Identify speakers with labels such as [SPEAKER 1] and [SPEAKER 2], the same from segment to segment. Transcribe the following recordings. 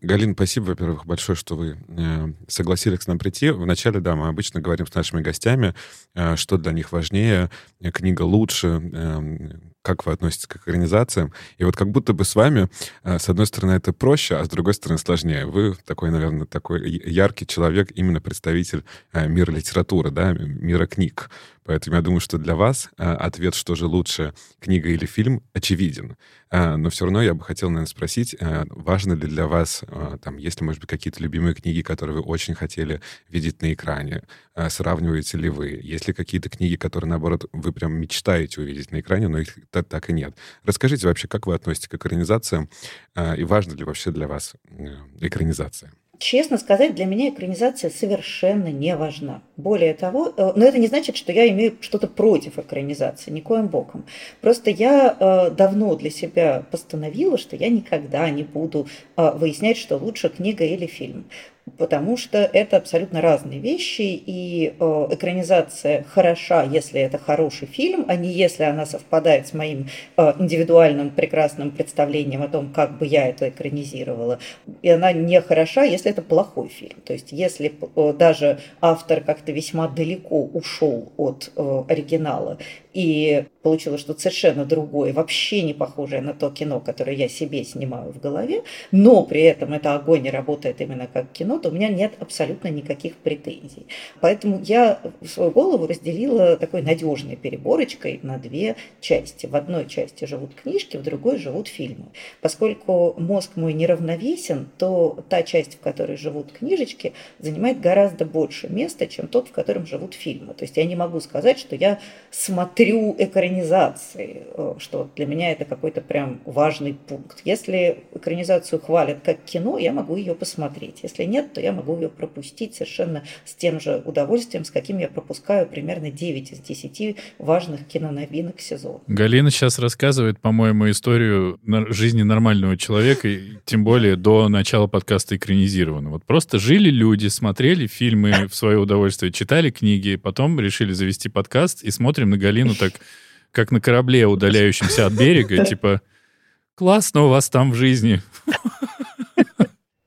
[SPEAKER 1] Галина, спасибо, во-первых, большое, что вы э, согласились к нам прийти. Вначале, да, мы обычно говорим с нашими гостями, э, что для них важнее, э, книга лучше, как вы относитесь к экранизациям. И вот как будто бы с вами, с одной стороны, это проще, а с другой стороны, сложнее. Вы такой, наверное, такой яркий человек, именно представитель мира литературы, да, мира книг. Поэтому я думаю, что для вас э, ответ, что же лучше, книга или фильм, очевиден. Э, но все равно я бы хотел, наверное, спросить, э, важно ли для вас, там, есть ли, может быть, какие-то любимые книги, которые вы очень хотели видеть на экране? Сравниваете ли вы? Есть ли какие-то книги, которые, наоборот, вы прям мечтаете увидеть на экране, но их так и нет? Расскажите вообще, как вы относитесь к экранизациям, и важно ли вообще для вас экранизация?
[SPEAKER 2] Честно сказать, для меня экранизация совершенно не важна. Более того, э, но это не значит, что я имею что-то против экранизации, никоим боком. Просто я э, давно для себя постановила, что я никогда не буду э, выяснять, что лучше книга или фильм потому что это абсолютно разные вещи, и экранизация хороша, если это хороший фильм, а не если она совпадает с моим индивидуальным прекрасным представлением о том, как бы я это экранизировала. И она не хороша, если это плохой фильм. То есть если даже автор как-то весьма далеко ушел от э, оригинала и получилось что совершенно другое, вообще не похожее на то кино, которое я себе снимаю в голове, но при этом это огонь и работает именно как кино, то у меня нет абсолютно никаких претензий. Поэтому я свою голову разделила такой надежной переборочкой на две части. В одной части живут книжки, в другой живут фильмы. Поскольку мозг мой неравновесен, то та часть, в которой живут книжечки, занимает гораздо больше места, чем тот, в котором живут фильмы. То есть я не могу сказать, что я смотрю экранизации, э, что для меня это какой-то прям важный пункт. Если экранизацию хвалят как кино, я могу ее посмотреть. Если нет, то я могу ее пропустить совершенно с тем же удовольствием, с каким я пропускаю примерно 9 из 10 важных киноновинок сезона.
[SPEAKER 3] Галина сейчас рассказывает, по-моему, историю жизни нормального человека, тем более до начала подкаста экранизировано. Вот просто жили люди, смотрели фильмы в свое удовольствие, читали книги, потом решили завести подкаст и смотрим на Галину так, как на корабле, удаляющемся от берега, типа, классно у вас там в жизни.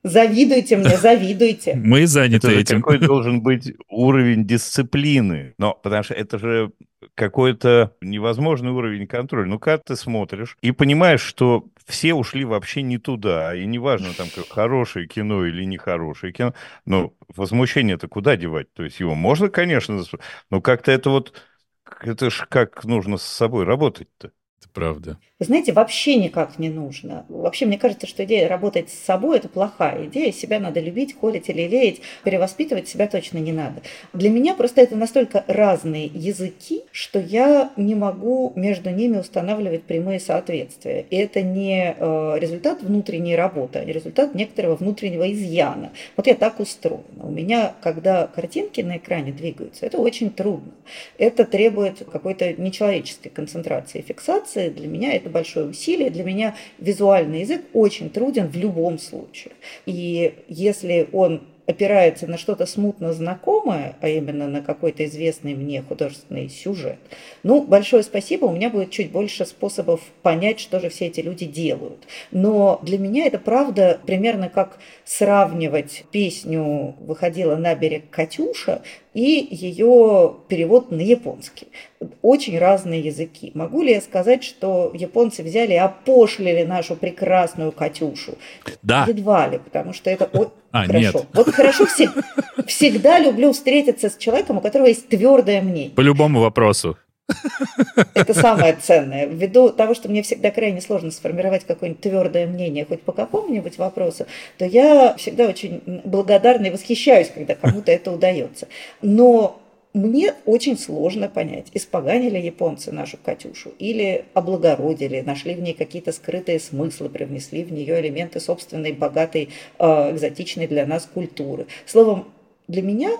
[SPEAKER 2] Завидуйте мне, завидуйте.
[SPEAKER 3] Мы заняты
[SPEAKER 4] это
[SPEAKER 3] этим.
[SPEAKER 4] Какой должен быть уровень дисциплины? Но потому что это же какой-то невозможный уровень контроля. Ну, как ты смотришь и понимаешь, что все ушли вообще не туда, и неважно, там, как хорошее кино или нехорошее кино, но возмущение-то куда девать? То есть его можно, конечно, но как-то это вот это ж как нужно с собой работать-то?
[SPEAKER 3] Это правда.
[SPEAKER 2] Вы знаете, вообще никак не нужно. Вообще, мне кажется, что идея работать с собой – это плохая идея. Себя надо любить, холить или леять. Перевоспитывать себя точно не надо. Для меня просто это настолько разные языки, что я не могу между ними устанавливать прямые соответствия. И это не э, результат внутренней работы, а результат некоторого внутреннего изъяна. Вот я так устроена. У меня, когда картинки на экране двигаются, это очень трудно. Это требует какой-то нечеловеческой концентрации и фиксации. Для меня это большое усилие. Для меня визуальный язык очень труден в любом случае. И если он опирается на что-то смутно знакомое, а именно на какой-то известный мне художественный сюжет, ну, большое спасибо, у меня будет чуть больше способов понять, что же все эти люди делают. Но для меня это правда примерно как сравнивать песню «Выходила на берег Катюша» и ее перевод на японский. Очень разные языки. Могу ли я сказать, что японцы взяли и опошлили нашу прекрасную Катюшу?
[SPEAKER 3] Да.
[SPEAKER 2] Едва ли, потому что это
[SPEAKER 3] а,
[SPEAKER 2] хорошо.
[SPEAKER 3] Нет.
[SPEAKER 2] Вот хорошо всегда, всегда люблю встретиться с человеком, у которого есть твердое мнение.
[SPEAKER 3] По любому вопросу.
[SPEAKER 2] Это самое ценное. Ввиду того, что мне всегда крайне сложно сформировать какое-нибудь твердое мнение хоть по какому-нибудь вопросу, то я всегда очень благодарна и восхищаюсь, когда кому-то это удается. Но мне очень сложно понять, испоганили японцы нашу Катюшу или облагородили, нашли в ней какие-то скрытые смыслы, привнесли в нее элементы собственной, богатой, э, экзотичной для нас культуры. Словом, для меня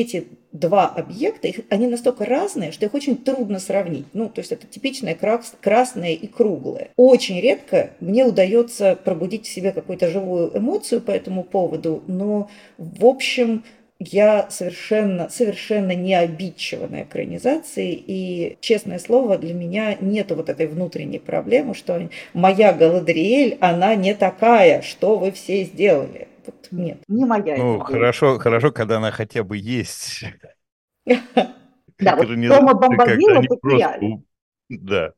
[SPEAKER 2] эти два объекта, их, они настолько разные, что их очень трудно сравнить. Ну, то есть это типичное крас, красное и круглое. Очень редко мне удается пробудить в себе какую-то живую эмоцию по этому поводу, но, в общем, я совершенно, совершенно не обидчива на экранизации, и, честное слово, для меня нет вот этой внутренней проблемы, что моя Галадриэль, она не такая, что вы все сделали. Вот нет, не моя.
[SPEAKER 4] Ну, хорошо, хорошо, когда она хотя бы есть.
[SPEAKER 2] Да, вот Тома Бомбадила потеряли.
[SPEAKER 4] Да.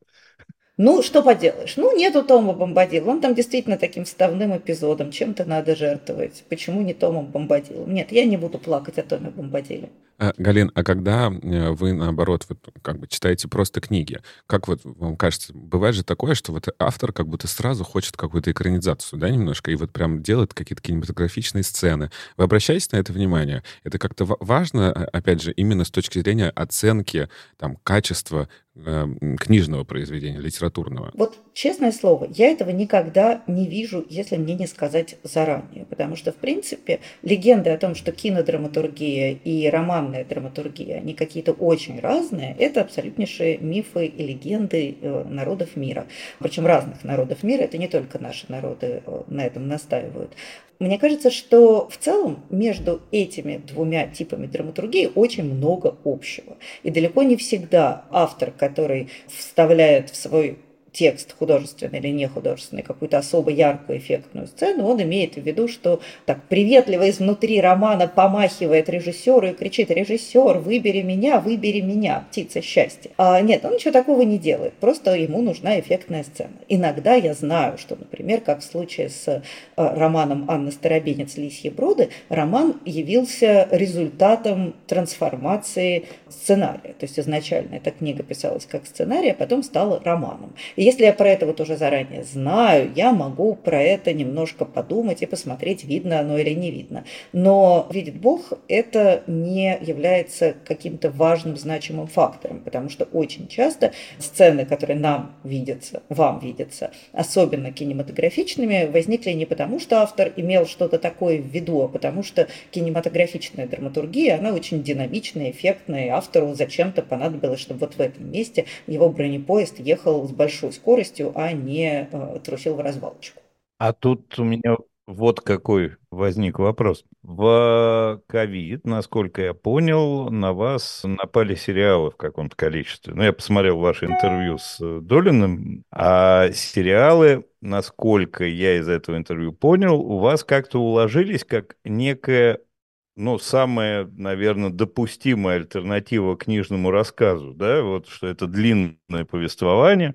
[SPEAKER 2] Ну, что поделаешь? Ну, нету Тома Бомбадила. Он там действительно таким вставным эпизодом. Чем-то надо жертвовать. Почему не Томом Бомбадилом? Нет, я не буду плакать о Томе Бомбадиле.
[SPEAKER 1] А, Галин, а когда э, вы, наоборот, вот, как бы читаете просто книги, как вот вам кажется, бывает же такое, что вот автор как будто сразу хочет какую-то экранизацию, да, немножко, и вот прям делает какие-то кинематографичные сцены. Вы обращаете на это внимание? Это как-то важно, а, опять же, именно с точки зрения оценки, там, качества э, книжного произведения, литературного?
[SPEAKER 2] Вот, честное слово, я этого никогда не вижу, если мне не сказать заранее, потому что, в принципе, легенды о том, что кинодраматургия и роман романная драматургия, они какие-то очень разные, это абсолютнейшие мифы и легенды э, народов мира. Причем разных народов мира, это не только наши народы э, на этом настаивают. Мне кажется, что в целом между этими двумя типами драматургии очень много общего. И далеко не всегда автор, который вставляет в свой текст художественный или не художественный, какую-то особо яркую эффектную сцену, он имеет в виду, что так приветливо изнутри романа помахивает режиссеру и кричит «Режиссер, выбери меня, выбери меня, птица счастья». А нет, он ничего такого не делает, просто ему нужна эффектная сцена. Иногда я знаю, что, например, как в случае с э, романом Анны Старобинец «Лисьи броды», роман явился результатом трансформации сценария. То есть изначально эта книга писалась как сценарий, а потом стала романом. И если я про это вот уже заранее знаю, я могу про это немножко подумать и посмотреть, видно оно или не видно. Но, видит Бог, это не является каким-то важным, значимым фактором, потому что очень часто сцены, которые нам видятся, вам видятся, особенно кинематографичными, возникли не потому, что автор имел что-то такое в виду, а потому что кинематографичная драматургия, она очень динамичная, эффектная, и автору зачем-то понадобилось, чтобы вот в этом месте его бронепоезд ехал с большой скоростью, а не э, трусил в развалочку.
[SPEAKER 4] А тут у меня вот какой возник вопрос. В ковид, насколько я понял, на вас напали сериалы в каком-то количестве. Ну, я посмотрел ваше интервью с Долиным, а сериалы, насколько я из этого интервью понял, у вас как-то уложились как некая ну, самая, наверное, допустимая альтернатива книжному рассказу, да, вот что это длинное повествование,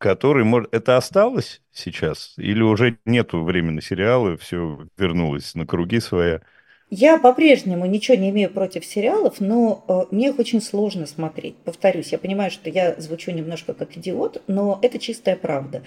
[SPEAKER 4] который может... Это осталось сейчас? Или уже нету времени сериала, все вернулось на круги своя?
[SPEAKER 2] Я по-прежнему ничего не имею против сериалов, но э, мне их очень сложно смотреть. Повторюсь, я понимаю, что я звучу немножко как идиот, но это чистая правда.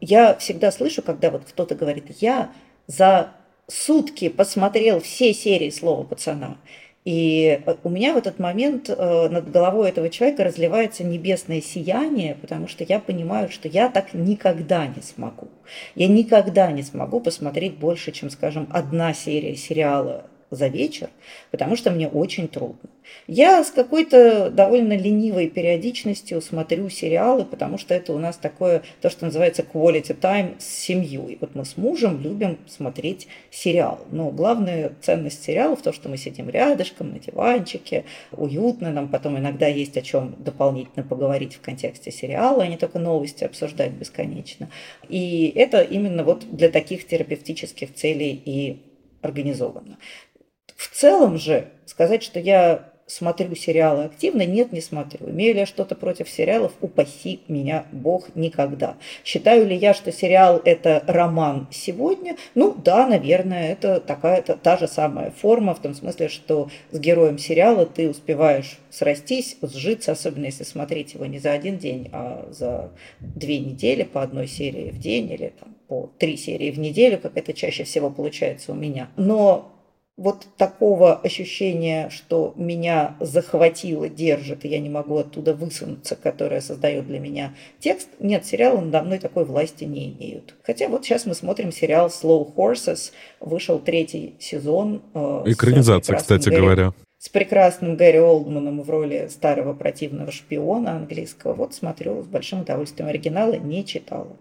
[SPEAKER 2] Я всегда слышу, когда вот кто-то говорит, я за сутки посмотрел все серии «Слова пацана», и э, у меня в этот момент э, над головой этого человека разливается небесное сияние, потому что я понимаю, что я так никогда не смогу. Я никогда не смогу посмотреть больше, чем, скажем, одна серия сериала за вечер, потому что мне очень трудно. Я с какой-то довольно ленивой периодичностью смотрю сериалы, потому что это у нас такое, то, что называется quality time с семьей. Вот мы с мужем любим смотреть сериал. Но главная ценность сериала в том, что мы сидим рядышком на диванчике, уютно, нам потом иногда есть о чем дополнительно поговорить в контексте сериала, а не только новости обсуждать бесконечно. И это именно вот для таких терапевтических целей и организовано. В целом же сказать, что я смотрю сериалы активно, нет, не смотрю. Имею ли я что-то против сериалов? Упаси меня Бог никогда. Считаю ли я, что сериал это роман сегодня? Ну да, наверное, это такая -то, та же самая форма, в том смысле, что с героем сериала ты успеваешь срастись, сжиться, особенно если смотреть его не за один день, а за две недели по одной серии в день или там, по три серии в неделю, как это чаще всего получается у меня. Но вот такого ощущения, что меня захватило, держит, и я не могу оттуда высунуться, которое создает для меня текст, нет, сериалы надо мной такой власти не имеют. Хотя вот сейчас мы смотрим сериал Slow Horses, вышел третий сезон.
[SPEAKER 1] Э, Экранизация, кстати
[SPEAKER 2] Гэри,
[SPEAKER 1] говоря.
[SPEAKER 2] С прекрасным Гэри Олдманом в роли старого противного шпиона английского. Вот смотрю с большим удовольствием оригинала, не читала.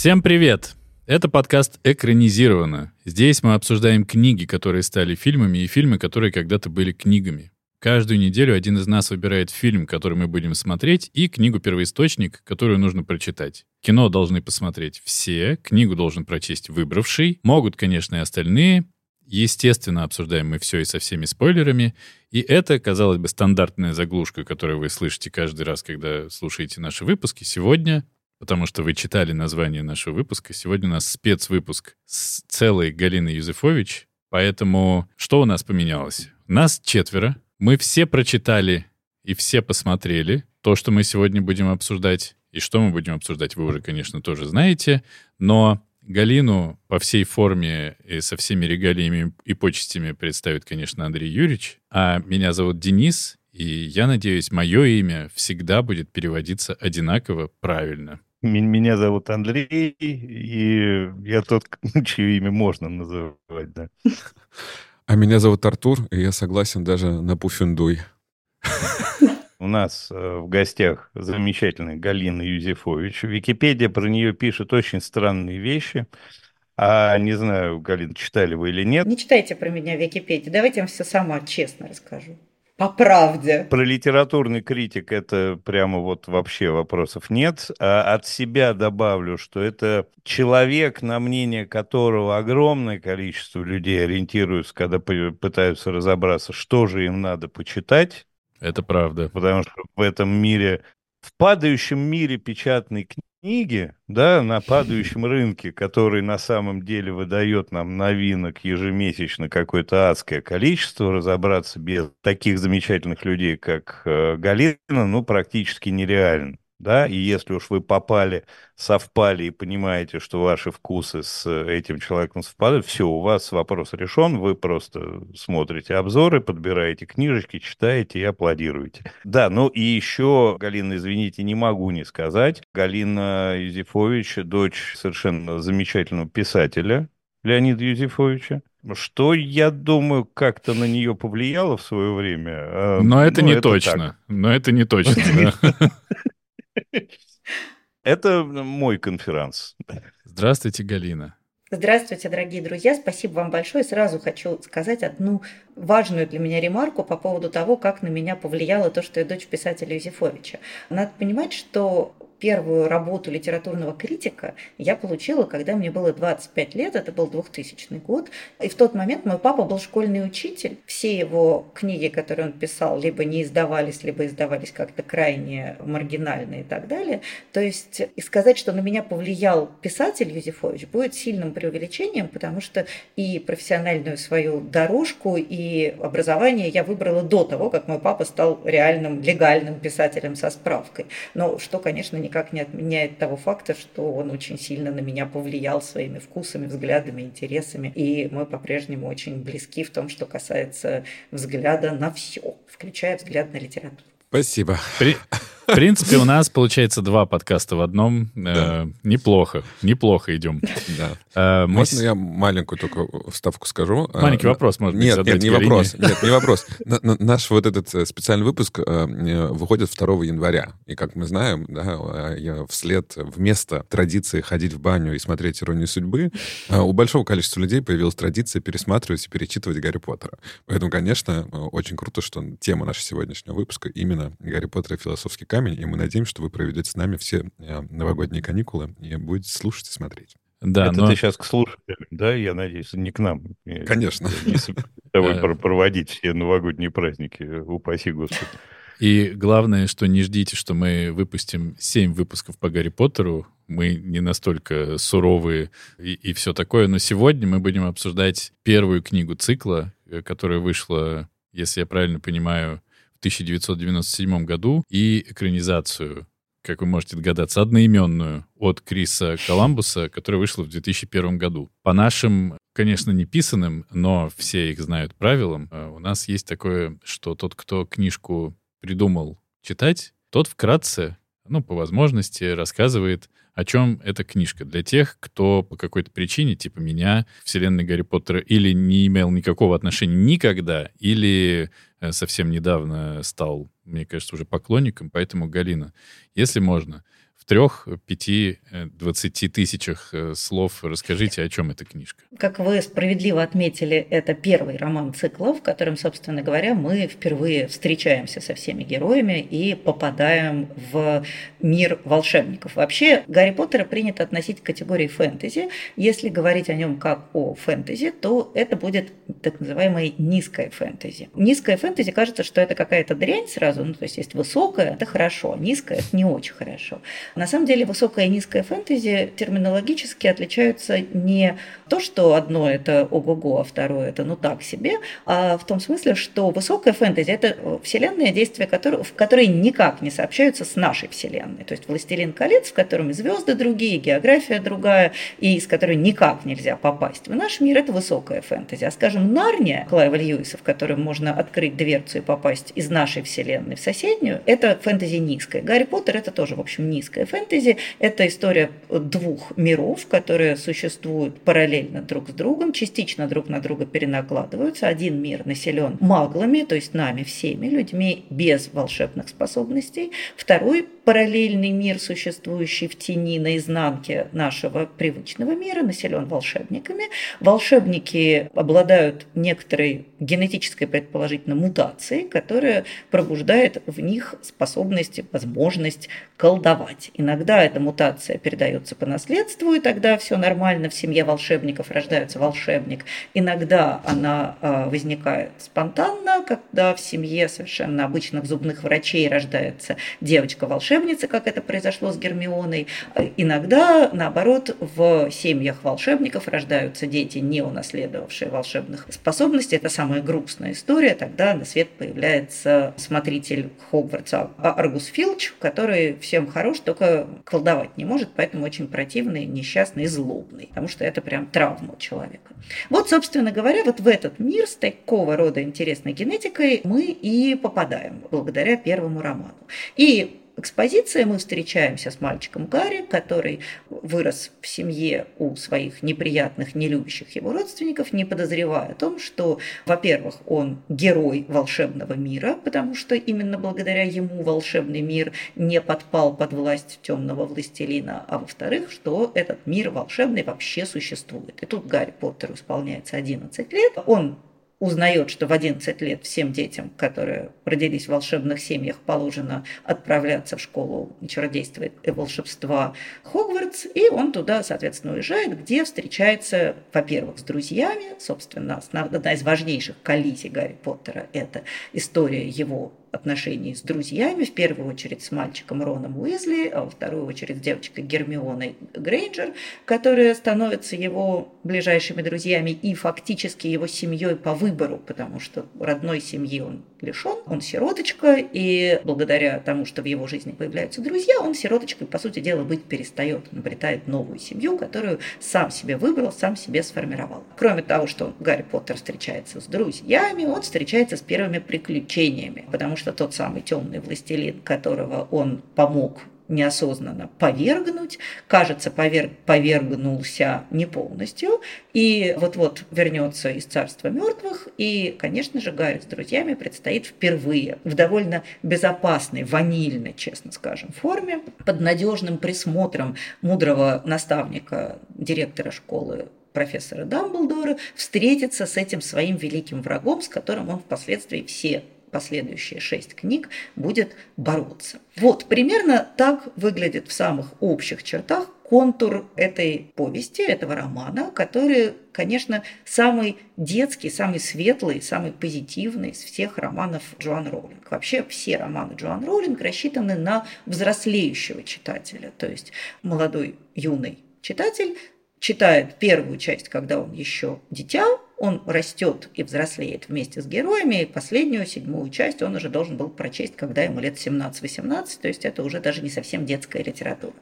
[SPEAKER 3] Всем привет! Это подкаст «Экранизировано». Здесь мы обсуждаем книги, которые стали фильмами, и фильмы, которые когда-то были книгами. Каждую неделю один из нас выбирает фильм, который мы будем смотреть, и книгу-первоисточник, которую нужно прочитать. Кино должны посмотреть все, книгу должен прочесть выбравший. Могут, конечно, и остальные. Естественно, обсуждаем мы все и со всеми спойлерами. И это, казалось бы, стандартная заглушка, которую вы слышите каждый раз, когда слушаете наши выпуски. Сегодня потому что вы читали название нашего выпуска. Сегодня у нас спецвыпуск с целой Галиной Юзефович. Поэтому что у нас поменялось? Нас четверо. Мы все прочитали и все посмотрели то, что мы сегодня будем обсуждать. И что мы будем обсуждать, вы уже, конечно, тоже знаете. Но Галину по всей форме и со всеми регалиями и почестями представит, конечно, Андрей Юрьевич. А меня зовут Денис, и я надеюсь, мое имя всегда будет переводиться одинаково правильно.
[SPEAKER 4] Меня зовут Андрей, и я тот, чье имя можно называть, да.
[SPEAKER 1] А меня зовут Артур, и я согласен даже на пуфендуй.
[SPEAKER 4] У нас э, в гостях замечательная Галина Юзефович. Википедия про нее пишет очень странные вещи. А не знаю, Галина, читали вы или нет.
[SPEAKER 2] Не читайте про меня Википедию. Давайте я вам все сама честно расскажу. По правде.
[SPEAKER 4] Про литературный критик это прямо вот вообще вопросов нет. А от себя добавлю, что это человек, на мнение которого огромное количество людей ориентируются, когда пытаются разобраться, что же им надо почитать.
[SPEAKER 3] Это правда.
[SPEAKER 4] Потому что в этом мире, в падающем мире печатной книги, книги, да, на падающем рынке, который на самом деле выдает нам новинок ежемесячно какое-то адское количество, разобраться без таких замечательных людей, как э, Галина, ну, практически нереально да, и если уж вы попали, совпали и понимаете, что ваши вкусы с этим человеком совпадают, все, у вас вопрос решен, вы просто смотрите обзоры, подбираете книжечки, читаете и аплодируете. Да, ну и еще, Галина, извините, не могу не сказать, Галина Юзефович, дочь совершенно замечательного писателя, Леонида Юзефовича, что, я думаю, как-то на нее повлияло в свое время.
[SPEAKER 3] А, Но это ну, не это точно. Так. Но это не точно,
[SPEAKER 4] Это мой конференц.
[SPEAKER 3] Здравствуйте, Галина.
[SPEAKER 2] Здравствуйте, дорогие друзья. Спасибо вам большое. Сразу хочу сказать одну важную для меня ремарку по поводу того, как на меня повлияло то, что я дочь писателя Юзефовича. Надо понимать, что первую работу литературного критика я получила, когда мне было 25 лет, это был 2000 год. И в тот момент мой папа был школьный учитель. Все его книги, которые он писал, либо не издавались, либо издавались как-то крайне маргинально и так далее. То есть и сказать, что на меня повлиял писатель Юзефович, будет сильным преувеличением, потому что и профессиональную свою дорожку, и образование я выбрала до того, как мой папа стал реальным легальным писателем со справкой. Но что, конечно, не никак не отменяет того факта, что он очень сильно на меня повлиял своими вкусами, взглядами, интересами. И мы по-прежнему очень близки в том, что касается взгляда на все, включая взгляд на литературу.
[SPEAKER 1] Спасибо.
[SPEAKER 3] При... В принципе, у нас получается два подкаста в одном. Э, да. Э, неплохо, неплохо идем.
[SPEAKER 1] Да. Э, мы... Можно я маленькую только вставку скажу?
[SPEAKER 3] Э, Маленький вопрос, может
[SPEAKER 1] нет,
[SPEAKER 3] быть,
[SPEAKER 1] Нет, не вопрос. Нет, не вопрос. Наш вот этот специальный выпуск выходит 2 января. И как мы знаем, да, я вслед, вместо традиции ходить в баню и смотреть «Иронию судьбы», у большого количества людей появилась традиция пересматривать и перечитывать Гарри Поттера. Поэтому, конечно, очень круто, что тема нашего сегодняшнего выпуска именно Гарри Поттер и философский камень и мы надеемся, что вы проведете с нами все э, новогодние каникулы и будете слушать и смотреть.
[SPEAKER 4] Да, Это но... ты сейчас к слушателям, да, я надеюсь, не к нам.
[SPEAKER 1] Конечно.
[SPEAKER 4] Не собой проводить все новогодние праздники, упаси Господи.
[SPEAKER 3] И главное, что не ждите, что мы выпустим 7 выпусков по Гарри Поттеру. Мы не настолько суровые и, и все такое. Но сегодня мы будем обсуждать первую книгу цикла, э, которая вышла, если я правильно понимаю, 1997 году и экранизацию, как вы можете догадаться, одноименную от Криса Коламбуса, которая вышла в 2001 году. По нашим, конечно, не писанным, но все их знают правилам, э, у нас есть такое, что тот, кто книжку придумал читать, тот вкратце, ну, по возможности, рассказывает о чем эта книжка. Для тех, кто по какой-то причине, типа меня, вселенной Гарри Поттера или не имел никакого отношения никогда, или э, совсем недавно стал, мне кажется, уже поклонником. Поэтому, Галина, если можно, трех, пяти, э, двадцати тысячах э, слов расскажите, о чем эта книжка.
[SPEAKER 2] Как вы справедливо отметили, это первый роман цикла, в котором, собственно говоря, мы впервые встречаемся со всеми героями и попадаем в мир волшебников. Вообще, Гарри Поттера принято относить к категории фэнтези. Если говорить о нем как о фэнтези, то это будет так называемое низкое фэнтези. Низкое фэнтези кажется, что это какая-то дрянь сразу, ну, то есть есть высокое, это хорошо, низкое – это не очень хорошо. На самом деле высокое и низкое фэнтези терминологически отличаются не то, что одно – это ого-го, а второе – это ну так себе, а в том смысле, что высокое фэнтези – это вселенная, действия которой, в которой никак не сообщаются с нашей вселенной. То есть «Властелин колец», в котором звезды другие, география другая, и из которой никак нельзя попасть. В наш мир это высокое фэнтези. А, скажем, Нарния Клайва Льюиса, в котором можно открыть дверцу и попасть из нашей вселенной в соседнюю, это фэнтези низкое. Гарри Поттер это тоже, в общем, низкое фэнтези. Это история двух миров, которые существуют параллельно друг с другом, частично друг на друга перенакладываются. Один мир населен маглами, то есть нами всеми, людьми без волшебных способностей. Второй параллельный мир, существующий в тени на изнанке нашего привычного мира, населен волшебниками. Волшебники обладают некоторой генетической, предположительно, мутацией, которая пробуждает в них способность, возможность колдовать. Иногда эта мутация передается по наследству, и тогда все нормально, в семье волшебников рождается волшебник. Иногда она а, возникает спонтанно, когда в семье совершенно обычных зубных врачей рождается девочка-волшебница, как это произошло с Гермионой. Иногда, наоборот, в семьях волшебников рождаются дети, не унаследовавшие волшебных способностей. Это самая грустная история. Тогда на свет появляется смотритель Хогвартса Аргус Филч, который всем хорош, только колдовать не может, поэтому очень противный, несчастный и злобный, потому что это прям травма у человека. Вот, собственно говоря, вот в этот мир с такого рода интересной генетикой мы и попадаем благодаря первому роману. И экспозиции мы встречаемся с мальчиком Гарри, который вырос в семье у своих неприятных, нелюбящих его родственников, не подозревая о том, что, во-первых, он герой волшебного мира, потому что именно благодаря ему волшебный мир не подпал под власть темного властелина, а во-вторых, что этот мир волшебный вообще существует. И тут Гарри Поттеру исполняется 11 лет, он узнает, что в 11 лет всем детям, которые родились в волшебных семьях, положено отправляться в школу чародейства и волшебства Хогвартс, и он туда, соответственно, уезжает, где встречается, во-первых, с друзьями, собственно, одна из важнейших коллизий Гарри Поттера – это история его отношений с друзьями, в первую очередь с мальчиком Роном Уизли, а во вторую очередь с девочкой Гермионой Грейнджер, которые становятся его ближайшими друзьями и фактически его семьей по выбору, потому что родной семьи он лишен, он сироточка, и благодаря тому, что в его жизни появляются друзья, он сироточкой, по сути дела, быть перестает. Он обретает новую семью, которую сам себе выбрал, сам себе сформировал. Кроме того, что Гарри Поттер встречается с друзьями, он встречается с первыми приключениями, потому что тот самый темный властелин, которого он помог неосознанно повергнуть, кажется, поверг, повергнулся не полностью, и вот-вот вернется из царства мертвых, и, конечно же, Гарри с друзьями предстоит впервые в довольно безопасной, ванильной, честно скажем, форме, под надежным присмотром мудрого наставника, директора школы профессора Дамблдора, встретиться с этим своим великим врагом, с которым он впоследствии все последующие шесть книг будет бороться. Вот примерно так выглядит в самых общих чертах контур этой повести, этого романа, который, конечно, самый детский, самый светлый, самый позитивный из всех романов Джоан Роулинг. Вообще все романы Джоан Роулинг рассчитаны на взрослеющего читателя, то есть молодой, юный читатель читает первую часть, когда он еще дитя, он растет и взрослеет вместе с героями, и последнюю, седьмую часть он уже должен был прочесть, когда ему лет 17-18, то есть это уже даже не совсем детская литература.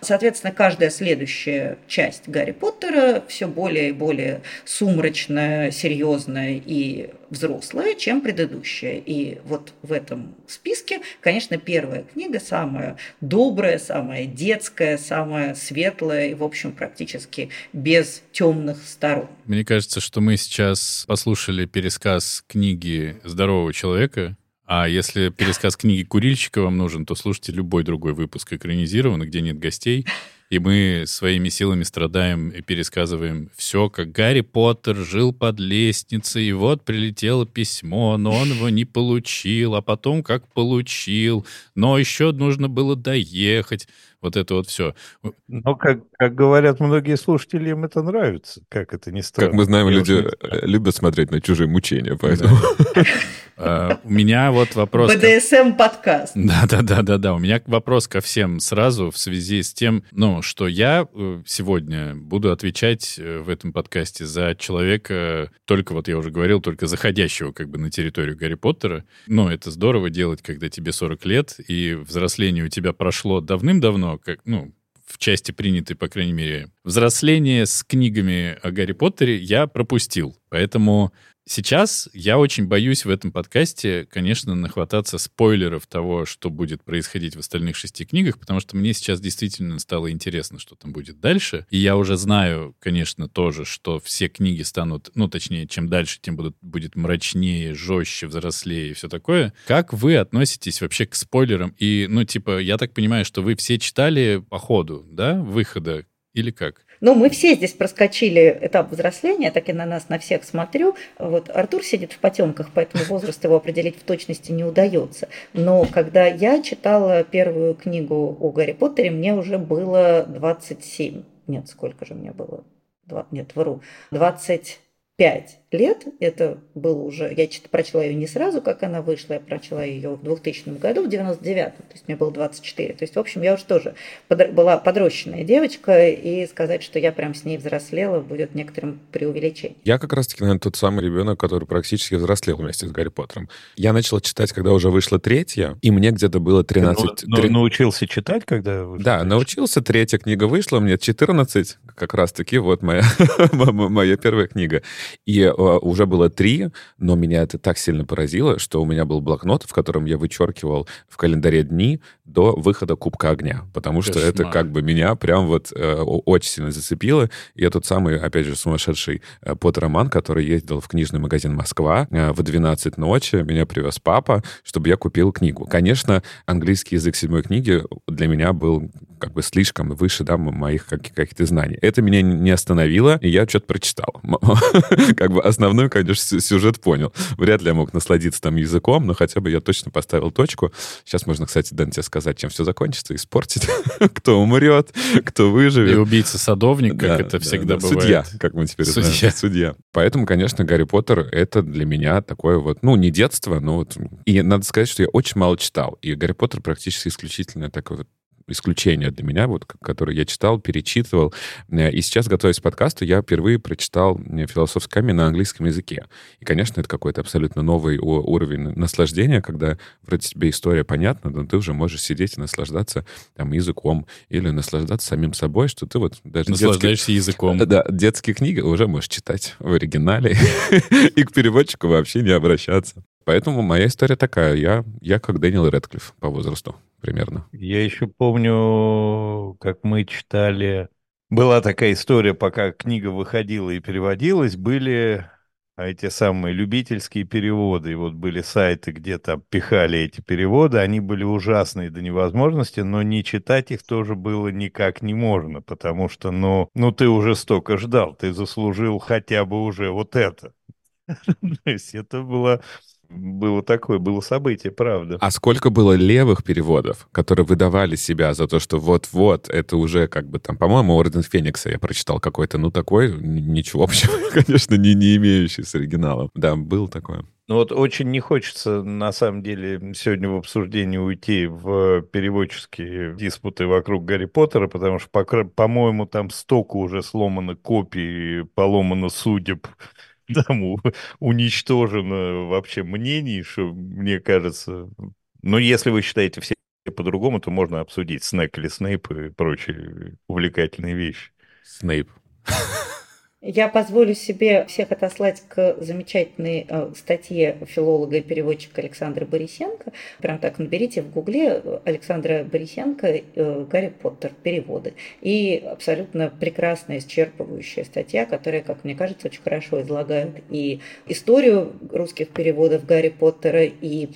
[SPEAKER 2] Соответственно, каждая следующая часть Гарри Поттера все более и более сумрачная, серьезная и взрослая, чем предыдущая. И вот в этом списке, конечно, первая книга самая добрая, самая детская, самая светлая и, в общем, практически без темных сторон.
[SPEAKER 3] Мне кажется, что мы сейчас послушали пересказ книги здорового человека, А если пересказ книги Курильщика вам нужен, то слушайте любой другой выпуск экранизированный, где нет гостей. И мы своими силами страдаем и пересказываем все, как Гарри Поттер жил под лестницей, и вот прилетело письмо, но он его не получил, а потом как получил, но еще нужно было доехать. Вот это вот все.
[SPEAKER 4] Но, как, как говорят многие слушатели, им это нравится. Как это не странно.
[SPEAKER 1] Как мы знаем, люди э, любят смотреть на чужие мучения, поэтому...
[SPEAKER 3] А, у меня вот вопрос...
[SPEAKER 2] БДСМ подкаст.
[SPEAKER 3] Да-да-да-да-да. У меня вопрос ко всем сразу в связи с тем, ну, что я э, сегодня буду отвечать э, в этом подкасте за человека, только вот я уже говорил, только заходящего как бы на территорию Гарри Поттера. Ну, это здорово делать, когда тебе 40 лет, и взросление у тебя прошло давным-давно, как, ну, в части принятой, по крайней мере, взросление с книгами о Гарри Поттере я пропустил. Поэтому Сейчас я очень боюсь в этом подкасте, конечно, нахвататься спойлеров того, что будет происходить в остальных шести книгах, потому что мне сейчас действительно стало интересно, что там будет дальше. И я уже знаю, конечно, тоже, что все книги станут, ну, точнее, чем дальше, тем будут, будет мрачнее, жестче, взрослее и все такое. Как вы относитесь вообще к спойлерам? И, ну, типа, я так понимаю, что вы все читали по ходу, да, выхода или как?
[SPEAKER 2] Ну, мы все здесь проскочили этап взросления, так и на нас, на всех смотрю. Вот Артур сидит в потемках, поэтому возраст его определить в точности не удается. Но когда я читала первую книгу о Гарри Поттере, мне уже было 27. Нет, сколько же мне было? Два, нет, вру. 20 пять лет, это было уже, я прочла ее не сразу, как она вышла, я прочла ее в 2000 году, в 99-м, то есть мне было 24. То есть, в общем, я уже тоже под, была подрощенная девочка, и сказать, что я прям с ней взрослела, будет некоторым преувеличением.
[SPEAKER 1] Я как раз-таки, наверное, тот самый ребенок, который практически взрослел вместе с Гарри Поттером. Я начал читать, когда уже вышла третья, и мне где-то было 13...
[SPEAKER 4] Ты, ну, 3... научился читать, когда
[SPEAKER 1] вышла? Да, третья? научился, третья книга вышла, мне 14, как раз-таки, вот моя, моя первая книга. И э, уже было три, но меня это так сильно поразило, что у меня был блокнот, в котором я вычеркивал в календаре дни до выхода Кубка Огня, потому что Кошмар. это как бы меня прям вот э, очень сильно зацепило. И я тот самый, опять же, сумасшедший э, Поттер-роман, который ездил в книжный магазин «Москва» э, в 12 ночи, меня привез папа, чтобы я купил книгу. Конечно, английский язык седьмой книги для меня был как бы слишком выше да, моих каких-то знаний. Это меня не остановило, и я что-то прочитал. Как бы основной, конечно, сюжет понял. Вряд ли я мог насладиться там языком, но хотя бы я точно поставил точку. Сейчас можно, кстати, Дэн, тебе сказать, чем все закончится, испортить. кто умрет, кто выживет.
[SPEAKER 3] И убийца-садовник, как это всегда бывает.
[SPEAKER 1] Судья, как мы теперь знаем. Судья. Поэтому, конечно, Гарри Поттер — это для меня такое вот, ну, не детство, но вот... И надо сказать, что я очень мало читал. И Гарри Поттер практически исключительно такой вот исключение для меня, вот, который я читал, перечитывал. Э, и сейчас, готовясь к подкасту, я впервые прочитал э, философский камень на английском языке. И, конечно, это какой-то абсолютно новый уровень наслаждения, когда вроде тебе история понятна, но ты уже можешь сидеть и наслаждаться там языком или наслаждаться самим собой, что ты вот
[SPEAKER 3] даже... Наслаждаешься детские, языком.
[SPEAKER 1] Да, детские книги уже можешь читать в оригинале и к переводчику вообще не обращаться. Поэтому моя история такая. Я, я как Дэниел Редклифф по возрасту примерно.
[SPEAKER 4] Я еще помню, как мы читали... Была такая история, пока книга выходила и переводилась, были эти самые любительские переводы. И вот были сайты, где то пихали эти переводы. Они были ужасные до невозможности, но не читать их тоже было никак не можно, потому что, ну, ну ты уже столько ждал, ты заслужил хотя бы уже вот это. То есть это было было такое, было событие, правда.
[SPEAKER 1] А сколько было левых переводов, которые выдавали себя за то, что вот-вот, это уже как бы там, по-моему, Орден Феникса я прочитал какой-то, ну такой, ничего общего, конечно, не, не имеющий с оригиналом. Да, был такое.
[SPEAKER 4] Ну вот очень не хочется, на самом деле, сегодня в обсуждении уйти в переводческие диспуты вокруг Гарри Поттера, потому что, по-моему, там столько уже сломано копий, поломано судеб, там уничтожено вообще мнений, что мне кажется... Но если вы считаете все по-другому, то можно обсудить Снэк или Снейп и прочие увлекательные вещи.
[SPEAKER 1] Снейп.
[SPEAKER 2] Я позволю себе всех отослать к замечательной э, статье филолога и переводчика Александра Борисенко. Прям так наберите в гугле Александра Борисенко э, «Гарри Поттер. Переводы». И абсолютно прекрасная, исчерпывающая статья, которая, как мне кажется, очень хорошо излагает и историю русских переводов Гарри Поттера, и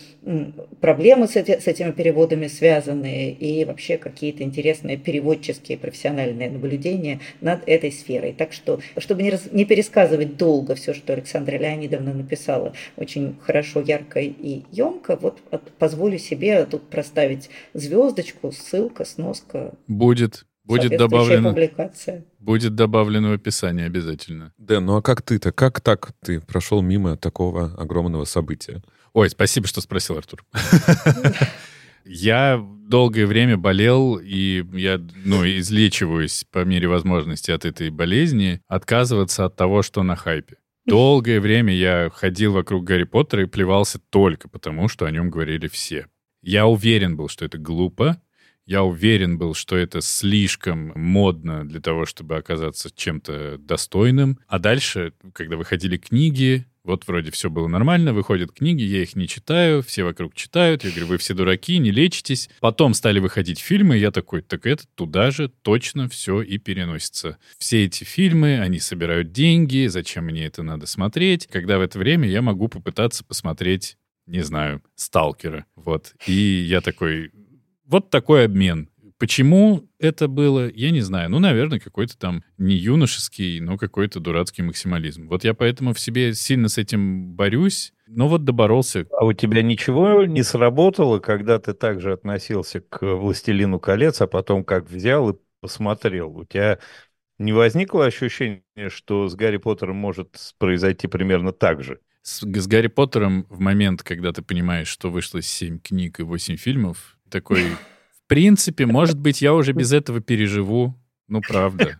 [SPEAKER 2] проблемы с, эти, с этими переводами связанные, и вообще какие-то интересные переводческие профессиональные наблюдения над этой сферой. Так что, чтобы чтобы не, раз, не пересказывать долго все, что Александра Леонидовна написала очень хорошо, ярко и емко, вот позволю себе тут проставить звездочку, ссылка, сноска.
[SPEAKER 3] Будет. Будет добавлено, публикация. Будет добавлено в описании обязательно.
[SPEAKER 1] Да, ну а как ты-то? Как так ты прошел мимо такого огромного события?
[SPEAKER 3] Ой, спасибо, что спросил, Артур. Я долгое время болел, и я, ну, излечиваюсь по мере возможности от этой болезни, отказываться от того, что на хайпе. Долгое время я ходил вокруг Гарри Поттера и плевался только потому, что о нем говорили все. Я уверен был, что это глупо, я уверен был, что это слишком модно для того, чтобы оказаться чем-то достойным. А дальше, когда выходили книги, вот вроде все было нормально, выходят книги, я их не читаю, все вокруг читают. Я говорю, вы все дураки, не лечитесь. Потом стали выходить фильмы, я такой, так это туда же точно все и переносится. Все эти фильмы, они собирают деньги, зачем мне это надо смотреть? Когда в это время я могу попытаться посмотреть не знаю, сталкера. Вот. И я такой, вот такой обмен. Почему это было, я не знаю. Ну, наверное, какой-то там не юношеский, но какой-то дурацкий максимализм. Вот я поэтому в себе сильно с этим борюсь, но вот доборолся.
[SPEAKER 4] А у тебя ничего не сработало, когда ты также относился к «Властелину колец», а потом как взял и посмотрел? У тебя не возникло ощущение, что с Гарри Поттером может произойти примерно так же?
[SPEAKER 3] С, с Гарри Поттером в момент, когда ты понимаешь, что вышло 7 книг и 8 фильмов, такой принципе, может быть, я уже без этого переживу. Ну, правда.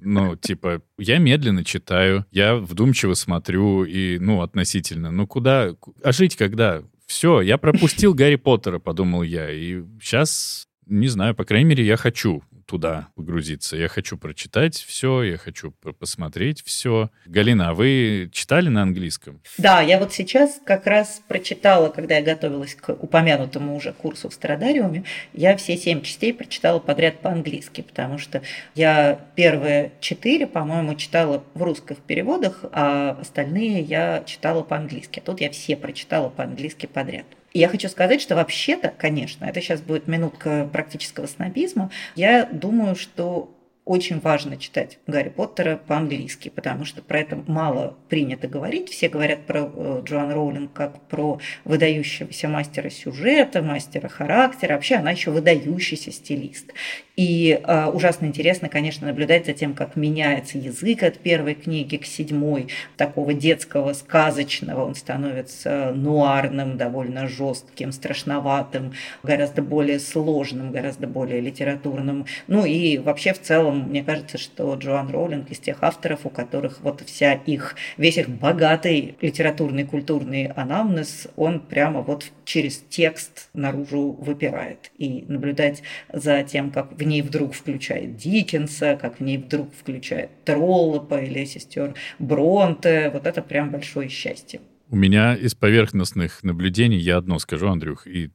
[SPEAKER 3] Ну, типа, я медленно читаю, я вдумчиво смотрю и, ну, относительно. Ну, куда? А жить когда? Все, я пропустил Гарри Поттера, подумал я. И сейчас, не знаю, по крайней мере, я хочу туда погрузиться. Я хочу прочитать все, я хочу посмотреть все. Галина, а вы читали на английском?
[SPEAKER 2] Да, я вот сейчас как раз прочитала, когда я готовилась к упомянутому уже курсу в Страдариуме, я все семь частей прочитала подряд по-английски, потому что я первые четыре, по-моему, читала в русских переводах, а остальные я читала по-английски. А тут я все прочитала по-английски подряд. И я хочу сказать, что вообще-то, конечно, это сейчас будет минутка практического снобизма, я думаю, что очень важно читать Гарри Поттера по-английски, потому что про это мало принято говорить. Все говорят про э, Джоан Роулинг как про выдающегося мастера сюжета, мастера характера. Вообще она еще выдающийся стилист. И э, ужасно интересно, конечно, наблюдать за тем, как меняется язык от первой книги к седьмой, такого детского, сказочного. Он становится нуарным, довольно жестким, страшноватым, гораздо более сложным, гораздо более литературным. Ну и вообще в целом, мне кажется, что Джоан Роулинг из тех авторов, у которых вот вся их, весь их богатый литературный, культурный анамнез, он прямо вот через текст наружу выпирает. И наблюдать за тем, как в ней вдруг включает Диккенса, как в ней вдруг включает Троллопа или сестер Бронте. Вот это прям большое счастье.
[SPEAKER 3] У меня из поверхностных наблюдений я одно скажу, Андрюх, и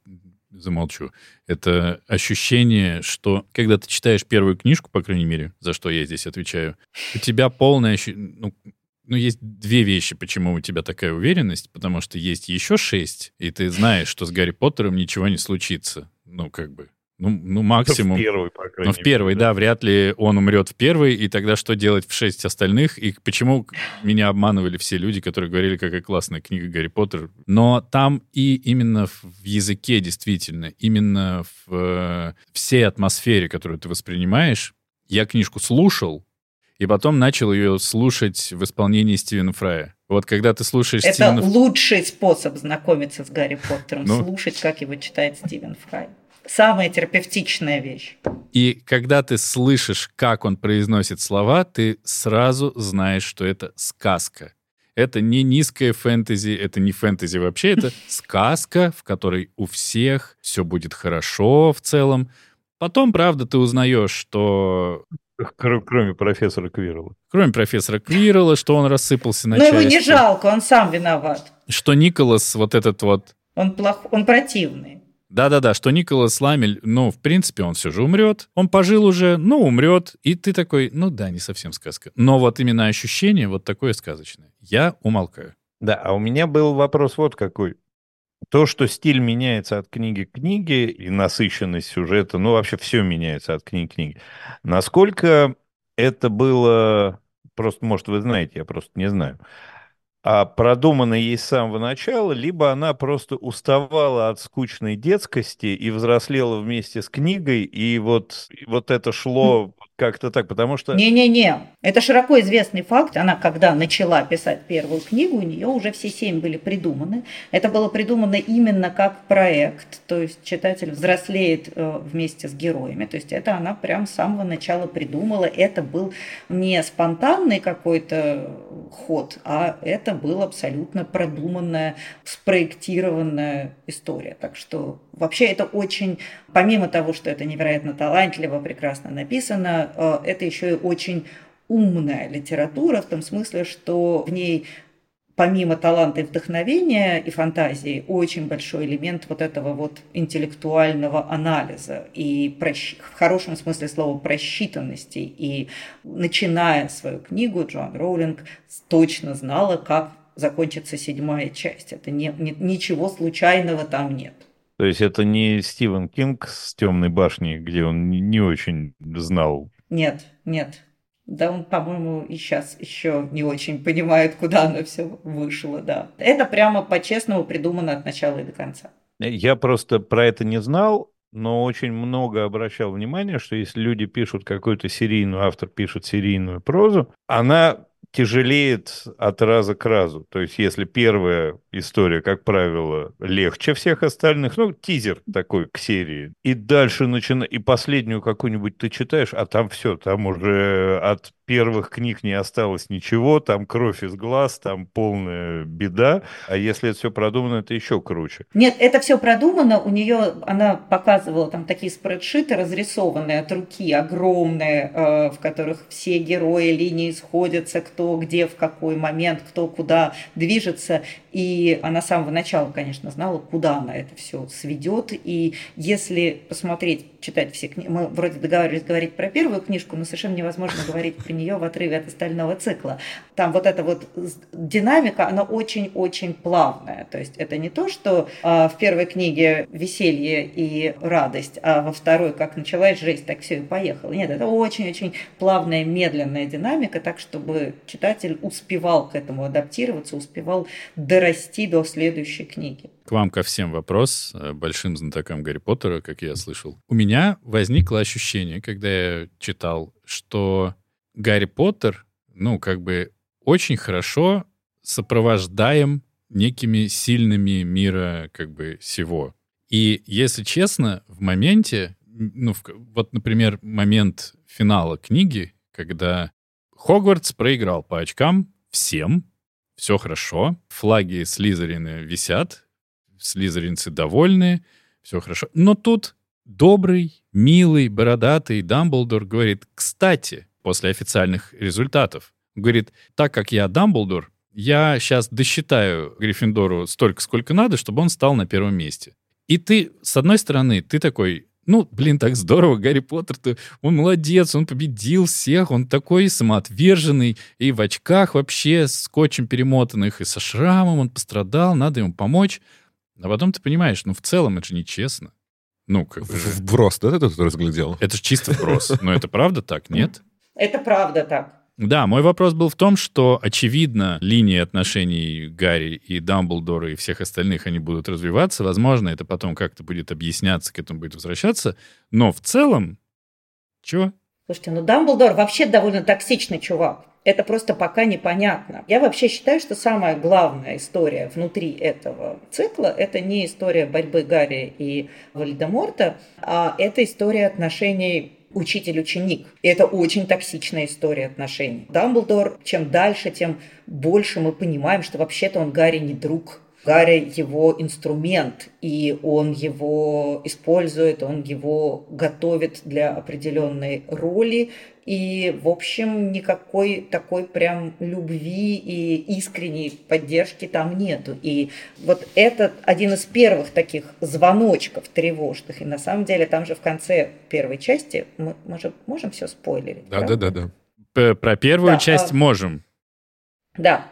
[SPEAKER 3] замолчу. Это ощущение, что когда ты читаешь первую книжку, по крайней мере, за что я здесь отвечаю, у тебя полное ощущение... Ну, ну, есть две вещи, почему у тебя такая уверенность, потому что есть еще шесть, и ты знаешь, что с Гарри Поттером ничего не случится. Ну, как бы, ну, ну максимум.
[SPEAKER 4] В первый, по крайней
[SPEAKER 3] Ну, в первый, да. да, вряд ли он умрет в первый, и тогда что делать в шесть остальных? И почему меня обманывали все люди, которые говорили, какая классная книга Гарри Поттер. Но там и именно в языке, действительно, именно в э, всей атмосфере, которую ты воспринимаешь, я книжку слушал, и потом начал ее слушать в исполнении Стивена Фрая. Вот когда ты слушаешь
[SPEAKER 2] Это
[SPEAKER 3] Стивена...
[SPEAKER 2] лучший способ знакомиться с Гарри Поттером, ну... слушать, как его читает Стивен Фрай самая терапевтичная вещь.
[SPEAKER 3] И когда ты слышишь, как он произносит слова, ты сразу знаешь, что это сказка. Это не низкая фэнтези, это не фэнтези вообще, это сказка, в которой у всех все будет хорошо в целом. Потом, правда, ты узнаешь, что
[SPEAKER 4] Кроме профессора Квирла.
[SPEAKER 3] Кроме профессора Квирла, что он рассыпался на
[SPEAKER 2] Но
[SPEAKER 3] части.
[SPEAKER 2] его не жалко, он сам виноват.
[SPEAKER 3] Что Николас вот этот вот...
[SPEAKER 2] Он, плох... он противный.
[SPEAKER 3] Да-да-да, что Николас Ламель, ну, в принципе, он все же умрет. Он пожил уже, ну, умрет. И ты такой, ну да, не совсем сказка. Но вот именно ощущение вот такое сказочное. Я умолкаю.
[SPEAKER 4] Да, а у меня был вопрос вот какой. То, что стиль меняется от книги к книге, и насыщенность сюжета, ну, вообще все меняется от книги к книге. Насколько это было, просто, может, вы знаете, я просто не знаю, а продумана ей с самого начала, либо она просто уставала от скучной детскости и взрослела вместе с книгой, и вот, и вот это шло как-то так, потому что...
[SPEAKER 2] Не-не-не, это широко известный факт. Она, когда начала писать первую книгу, у нее уже все семь были придуманы. Это было придумано именно как проект, то есть читатель взрослеет э, вместе с героями. То есть это она прям с самого начала придумала. Это был не спонтанный какой-то ход, а это была абсолютно продуманная, спроектированная история. Так что вообще это очень, помимо того, что это невероятно талантливо, прекрасно написано, э, это еще и очень умная литература, в том смысле, что в ней помимо таланта и вдохновения и фантазии, очень большой элемент вот этого вот интеллектуального анализа и прощ... в хорошем смысле слова просчитанности. И начиная свою книгу, Джоан Роулинг точно знала, как закончится седьмая часть. Это не, не, ничего случайного там нет.
[SPEAKER 4] То есть это не Стивен Кинг с «Темной башней», где он не очень знал?
[SPEAKER 2] Нет, нет. Да, он, по-моему, и сейчас еще не очень понимает, куда оно все вышло, да. Это прямо по-честному придумано от начала и до конца.
[SPEAKER 4] Я просто про это не знал, но очень много обращал внимание, что если люди пишут какую-то серийную, автор пишет серийную прозу, она тяжелеет от раза к разу. То есть, если первая история, как правило, легче всех остальных, ну, тизер такой к серии, и дальше начина... и последнюю какую-нибудь ты читаешь, а там все, там уже от первых книг не осталось ничего, там кровь из глаз, там полная беда, а если это все продумано, это еще круче.
[SPEAKER 2] Нет, это все продумано, у нее, она показывала там такие спредшиты, разрисованные от руки, огромные, э, в которых все герои линии сходятся, кто где, в какой момент, кто куда движется, и она с самого начала, конечно, знала, куда она это все сведет, и если посмотреть, читать все книги, мы вроде договаривались говорить про первую книжку, но совершенно невозможно говорить про нее в отрыве от остального цикла. Там вот эта вот динамика, она очень-очень плавная. То есть это не то, что э, в первой книге веселье и радость, а во второй, как началась жесть, так все и поехало. Нет, это очень-очень плавная, медленная динамика, так чтобы читатель успевал к этому адаптироваться, успевал дорасти до следующей книги.
[SPEAKER 3] К вам ко всем вопрос, э, большим знатокам Гарри Поттера, как я слышал. У меня возникло ощущение, когда я читал, что Гарри Поттер, ну, как бы очень хорошо сопровождаем некими сильными мира как бы всего. И, если честно, в моменте, ну, вот, например, момент финала книги, когда Хогвартс проиграл по очкам всем, все хорошо, флаги Слизерина висят, слизеринцы довольны, все хорошо. Но тут добрый, милый, бородатый Дамблдор говорит, кстати, после официальных результатов. Говорит, так как я Дамблдор, я сейчас досчитаю Гриффиндору столько, сколько надо, чтобы он стал на первом месте. И ты, с одной стороны, ты такой, ну, блин, так здорово, Гарри Поттер-то, он молодец, он победил всех, он такой самоотверженный, и в очках вообще, скотчем перемотанных, и со шрамом он пострадал, надо ему помочь. А потом ты понимаешь, ну, в целом это же нечестно. Ну, как бы...
[SPEAKER 1] Вброс, да, ты тут разглядел?
[SPEAKER 3] Это же чисто вброс. Но это правда так, нет?
[SPEAKER 2] Это правда так.
[SPEAKER 3] Да, мой вопрос был в том, что, очевидно, линии отношений Гарри и Дамблдора и всех остальных, они будут развиваться. Возможно, это потом как-то будет объясняться, к этому будет возвращаться. Но в целом, чего?
[SPEAKER 2] Слушайте, ну Дамблдор вообще довольно токсичный чувак. Это просто пока непонятно. Я вообще считаю, что самая главная история внутри этого цикла – это не история борьбы Гарри и Вальдеморта, а это история отношений учитель-ученик. И это очень токсичная история отношений. Дамблдор, чем дальше, тем больше мы понимаем, что вообще-то он Гарри не друг. Гарри его инструмент, и он его использует, он его готовит для определенной роли, и, в общем, никакой такой прям любви и искренней поддержки там нету. И вот этот один из первых таких звоночков тревожных. И на самом деле там же в конце первой части мы, мы же можем все спойлерить.
[SPEAKER 1] Да, да, да, да.
[SPEAKER 3] Про первую да, часть а... можем.
[SPEAKER 2] Да,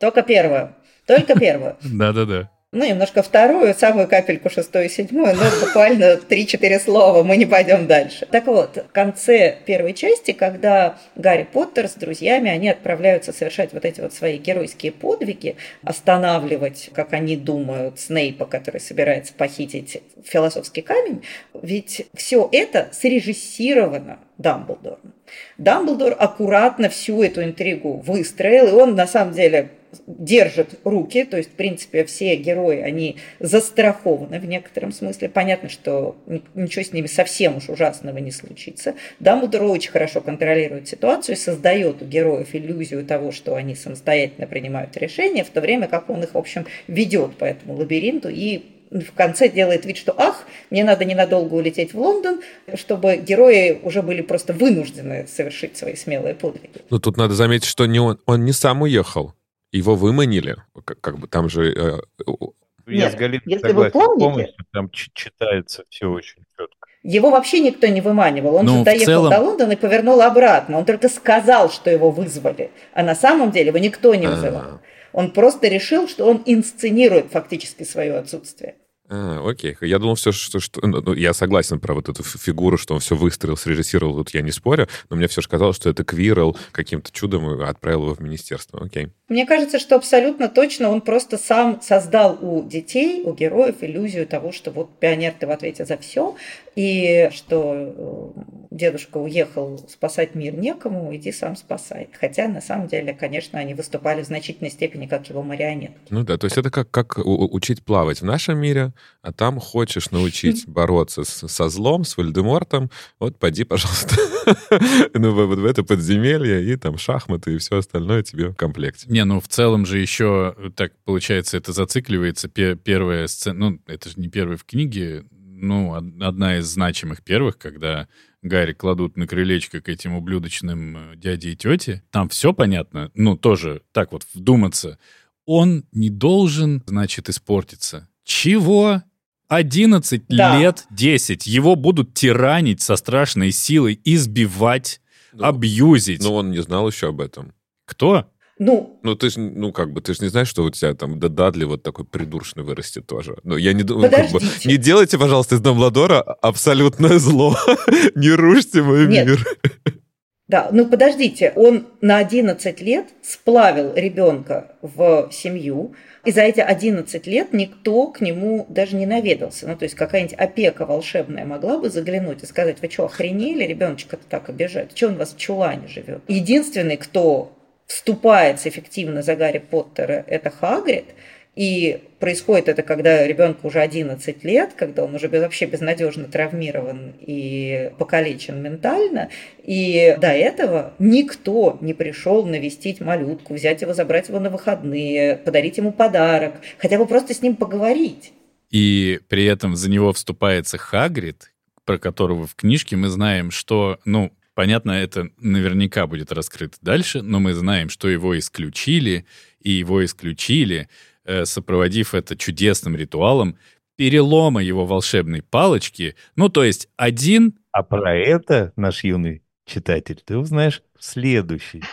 [SPEAKER 2] только первую. Только первую.
[SPEAKER 3] Да-да-да
[SPEAKER 2] ну, немножко вторую, самую капельку шестую и седьмую, но буквально три-четыре слова, мы не пойдем дальше. Так вот, в конце первой части, когда Гарри Поттер с друзьями, они отправляются совершать вот эти вот свои геройские подвиги, останавливать, как они думают, Снейпа, который собирается похитить философский камень, ведь все это срежиссировано Дамблдором. Дамблдор аккуратно всю эту интригу выстроил, и он на самом деле держит руки, то есть, в принципе, все герои, они застрахованы в некотором смысле. Понятно, что ничего с ними совсем уж ужасного не случится. Дамблдор очень хорошо контролирует ситуацию создает у героев иллюзию того, что они самостоятельно принимают решения, в то время как он их, в общем, ведет по этому лабиринту и в конце делает вид, что ах, мне надо ненадолго улететь в Лондон, чтобы герои уже были просто вынуждены совершить свои смелые подвиги.
[SPEAKER 1] Ну, тут надо заметить, что не он, он не сам уехал. Его выманили, как, как бы там же... Э,
[SPEAKER 2] Я Нет, если вы помните...
[SPEAKER 4] Там читается все очень четко.
[SPEAKER 2] Его вообще никто не выманивал. Он ну, же доехал целом... до Лондона и повернул обратно. Он только сказал, что его вызвали. А на самом деле его никто не вызывал. А-а-а. Он просто решил, что он инсценирует фактически свое отсутствие.
[SPEAKER 1] А, окей. Я думал все, что... что ну, ну, я согласен про вот эту фигуру, что он все выстроил, срежиссировал, тут я не спорю, но мне все же казалось, что это Квирл каким-то чудом отправил его в министерство. Окей.
[SPEAKER 2] Мне кажется, что абсолютно точно он просто сам создал у детей, у героев иллюзию того, что вот пионер ты в ответе за все, и что э, дедушка уехал спасать мир некому, иди сам спасай. Хотя на самом деле, конечно, они выступали в значительной степени как его марионетки.
[SPEAKER 1] Ну да, то есть это как, как учить плавать в нашем мире, а там хочешь научить бороться с, со злом, с Вальдемортом, вот пойди, пожалуйста, ну, вот в это подземелье, и там шахматы, и все остальное тебе в комплекте.
[SPEAKER 3] Не, ну в целом же еще, так получается, это зацикливается. Первая сцена, ну это же не первая в книге, ну, одна из значимых первых, когда Гарри кладут на крылечко к этим ублюдочным э, дяде и тете. Там все понятно, ну, тоже так вот вдуматься. Он не должен, значит, испортиться. Чего? 11 да. лет, 10. Его будут тиранить со страшной силой, избивать, ну, абьюзить.
[SPEAKER 1] Но он не знал еще об этом.
[SPEAKER 3] Кто?
[SPEAKER 2] Ну,
[SPEAKER 1] ну ты ж, ну как бы, ты же не знаешь, что у тебя там Дадли вот такой придуршный вырастет тоже. Ну я не думаю, как бы, не делайте, пожалуйста, из Дамбладора абсолютное зло. не рушьте мой Нет. мир.
[SPEAKER 2] Да, ну подождите, он на 11 лет сплавил ребенка в семью, и за эти 11 лет никто к нему даже не наведался. Ну, то есть какая-нибудь опека волшебная могла бы заглянуть и сказать, вы что, охренели, ребеночка-то так обижает? Что он у вас в чулане живет? Единственный, кто вступается эффективно за Гарри Поттера, это Хагрид. И происходит это, когда ребенку уже 11 лет, когда он уже вообще безнадежно травмирован и покалечен ментально. И до этого никто не пришел навестить малютку, взять его, забрать его на выходные, подарить ему подарок, хотя бы просто с ним поговорить.
[SPEAKER 3] И при этом за него вступается Хагрид, про которого в книжке мы знаем, что, ну, Понятно, это наверняка будет раскрыто дальше, но мы знаем, что его исключили, и его исключили, э, сопроводив это чудесным ритуалом перелома его волшебной палочки. Ну, то есть один...
[SPEAKER 4] А про это, наш юный читатель, ты узнаешь в следующей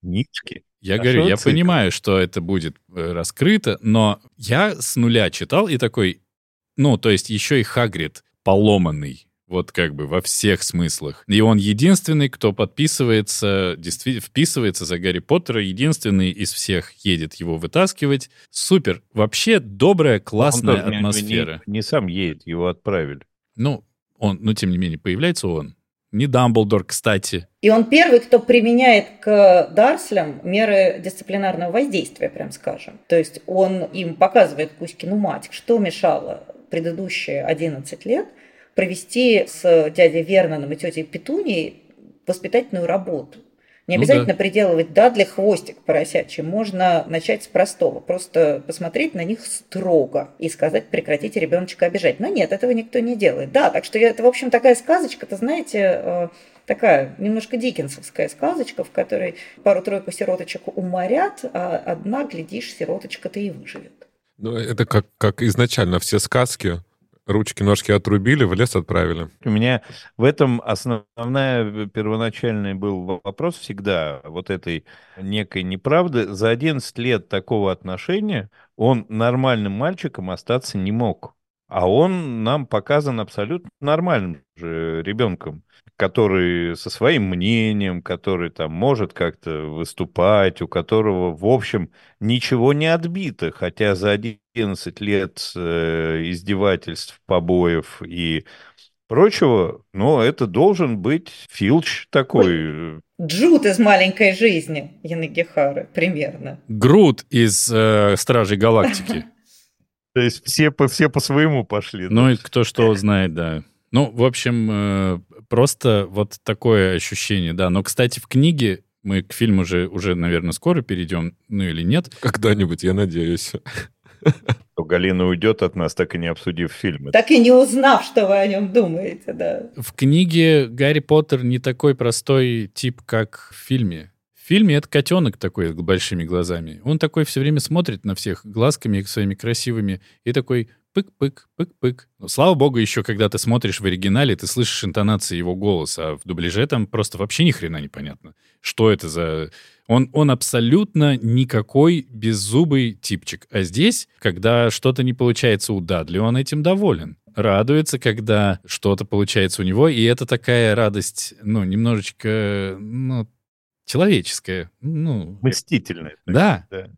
[SPEAKER 4] книжке.
[SPEAKER 3] Я а говорю, я цикл? понимаю, что это будет э, раскрыто, но я с нуля читал и такой, ну, то есть еще и Хагрид поломанный вот как бы во всех смыслах. И он единственный, кто подписывается, действительно вписывается за Гарри Поттера, единственный из всех едет его вытаскивать. Супер. Вообще добрая, классная он атмосфера.
[SPEAKER 4] Не, не сам едет, его отправили.
[SPEAKER 3] Ну, он, но тем не менее, появляется он. Не Дамблдор, кстати.
[SPEAKER 2] И он первый, кто применяет к Дарслям меры дисциплинарного воздействия, прям скажем. То есть он им показывает Кузькину мать, что мешало предыдущие 11 лет – провести с дядей Верноном и тетей Петунией воспитательную работу. Не
[SPEAKER 3] Ну
[SPEAKER 2] обязательно
[SPEAKER 3] да.
[SPEAKER 2] приделывать дадли хвостик поросячий. Можно начать с простого. Просто посмотреть на них строго и сказать, прекратите ребеночка обижать. Но нет, этого никто не делает. Да, так что это, в общем, такая сказочка, ты знаете, э, такая немножко дикенсовская сказочка, в которой пару-тройку сироточек уморят, а одна, глядишь, сироточка-то и выживет.
[SPEAKER 1] Ну, это как, как изначально все сказки. Ручки-ножки отрубили, в лес отправили.
[SPEAKER 4] У меня в этом основная первоначальный был вопрос всегда вот этой некой неправды. За 11 лет такого отношения он нормальным мальчиком остаться не мог. А он нам показан абсолютно нормальным же ребенком, который со своим мнением, который там может как-то выступать, у которого, в общем, ничего не отбито, хотя за 11 лет э, издевательств, побоев и прочего, но это должен быть Филч такой.
[SPEAKER 2] Джуд из «Маленькой жизни» Янагихары, примерно.
[SPEAKER 3] Грут из э, Стражей Галактики.
[SPEAKER 4] То есть все по, все по своему пошли.
[SPEAKER 3] Ну и кто что знает, да. Ну, в общем, э, просто вот такое ощущение, да. Но, кстати, в книге мы к фильму уже, уже, наверное, скоро перейдем, ну или нет.
[SPEAKER 1] Когда-нибудь, я надеюсь.
[SPEAKER 4] То Галина уйдет от нас, так и не обсудив фильм.
[SPEAKER 2] Так и не узнав, что вы о нем думаете, да.
[SPEAKER 3] В книге Гарри Поттер не такой простой тип, как в фильме. В фильме это котенок такой с большими глазами. Он такой все время смотрит на всех глазками своими красивыми и такой пык-пык, пык-пык. Но, слава богу, еще когда ты смотришь в оригинале, ты слышишь интонации его голоса, а в дубляже там просто вообще ни хрена непонятно. Что это за... Он, он абсолютно никакой беззубый типчик. А здесь, когда что-то не получается у Дадли, он этим доволен. Радуется, когда что-то получается у него, и это такая радость, ну, немножечко, ну, человеческая. Ну,
[SPEAKER 4] Мстительный.
[SPEAKER 3] да,
[SPEAKER 4] Да.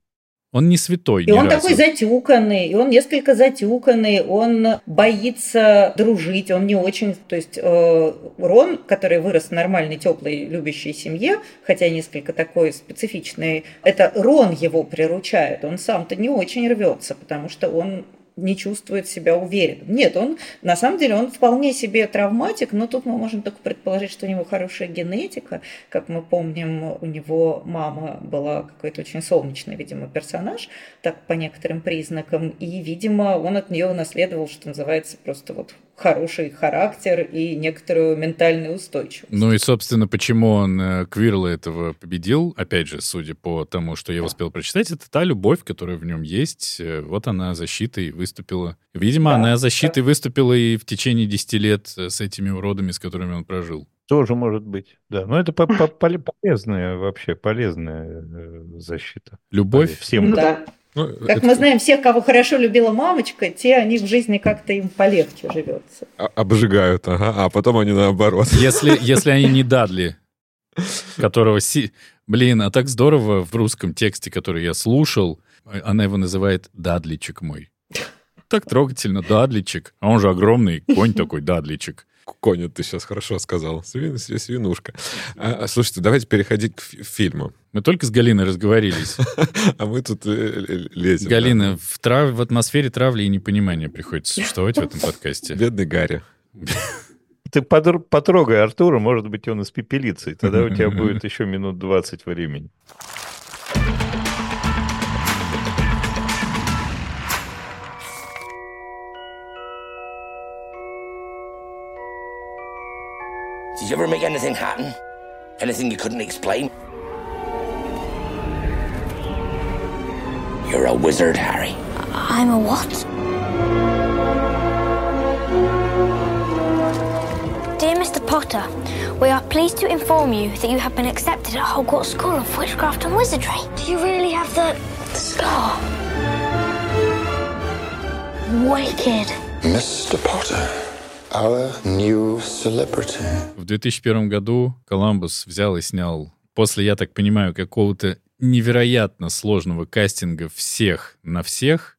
[SPEAKER 3] Он не святой
[SPEAKER 2] И он
[SPEAKER 3] разу.
[SPEAKER 2] такой затюканный, и он несколько затюканный, он боится дружить, он не очень... То есть э, Рон, который вырос в нормальной, теплой, любящей семье, хотя несколько такой специфичный, это Рон его приручает, он сам-то не очень рвется, потому что он не чувствует себя уверенным. Нет, он, на самом деле, он вполне себе травматик, но тут мы можем только предположить, что у него хорошая генетика. Как мы помним, у него мама была какой-то очень солнечный, видимо, персонаж, так по некоторым признакам, и, видимо, он от нее унаследовал, что называется, просто вот хороший характер и некоторую ментальную устойчивость.
[SPEAKER 3] Ну и, собственно, почему он э, Квирла этого победил, опять же, судя по тому, что я успел прочитать, это та любовь, которая в нем есть. Э, Вот она защитой выступила. Видимо,
[SPEAKER 2] Да,
[SPEAKER 3] она защитой выступила и в течение 10 лет э, с этими уродами, с которыми он прожил.
[SPEAKER 4] Тоже может быть. Да, но это по- по- поле- полезная вообще, полезная защита.
[SPEAKER 3] Любовь.
[SPEAKER 4] Всем.
[SPEAKER 2] Ну да.
[SPEAKER 1] Ну,
[SPEAKER 2] Как
[SPEAKER 1] это
[SPEAKER 2] мы знаем, всех, кого хорошо любила мамочка, те они в жизни как-то им полегче живется.
[SPEAKER 1] а- обжигают, ага, а потом они наоборот.
[SPEAKER 3] Если, если они не Дадли, которого... си- Блин, а так здорово в русском тексте, который я слушал, она его называет «Дадличек мой». Так трогательно, Дадличек. А он же огромный, конь такой, Дадличек.
[SPEAKER 1] Коня, ты сейчас хорошо сказал. Свин- сви- свинушка. А, а, слушайте, давайте переходить к фи- фильму.
[SPEAKER 3] Мы только с Галиной разговорились.
[SPEAKER 1] А мы тут э, лезем.
[SPEAKER 3] Галина, в, трав... в атмосфере травли и непонимания приходится существовать в этом подкасте.
[SPEAKER 1] Бедный Гарри.
[SPEAKER 4] Ты подр- потрогай Артура, может быть, он испепелится, и тогда у тебя будет еще минут 20 времени.
[SPEAKER 5] Did you ever make anything happen? Anything you couldn't explain? You're a wizard, Harry.
[SPEAKER 6] I'm a what? Dear Mr. Potter, we are pleased to inform you that you have been accepted at Hogwarts School of Witchcraft and Wizardry. Do you really have the scar? Wicked.
[SPEAKER 7] Mr. Potter, our new celebrity.
[SPEAKER 3] В 2001 году Коламбус взял и снял, после, я так понимаю, какого-то невероятно сложного кастинга всех на всех,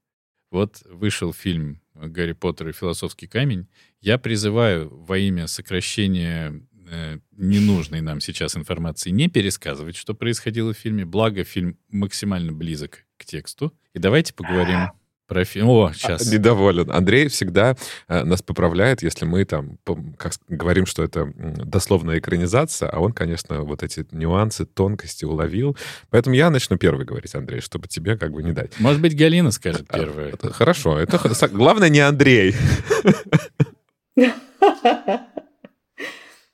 [SPEAKER 3] вот вышел фильм «Гарри Поттер и философский камень». Я призываю во имя сокращения э, ненужной нам сейчас информации не пересказывать, что происходило в фильме, благо фильм максимально близок к тексту. И давайте поговорим Про фильм. О, сейчас.
[SPEAKER 1] Недоволен. Андрей всегда э, нас поправляет, если мы там как говорим, что это дословная экранизация, а он, конечно, вот эти нюансы, тонкости уловил. Поэтому я начну первый говорить, Андрей, чтобы тебе как бы не дать.
[SPEAKER 3] Может быть, Галина скажет первое.
[SPEAKER 1] А, хорошо. Это главное не Андрей.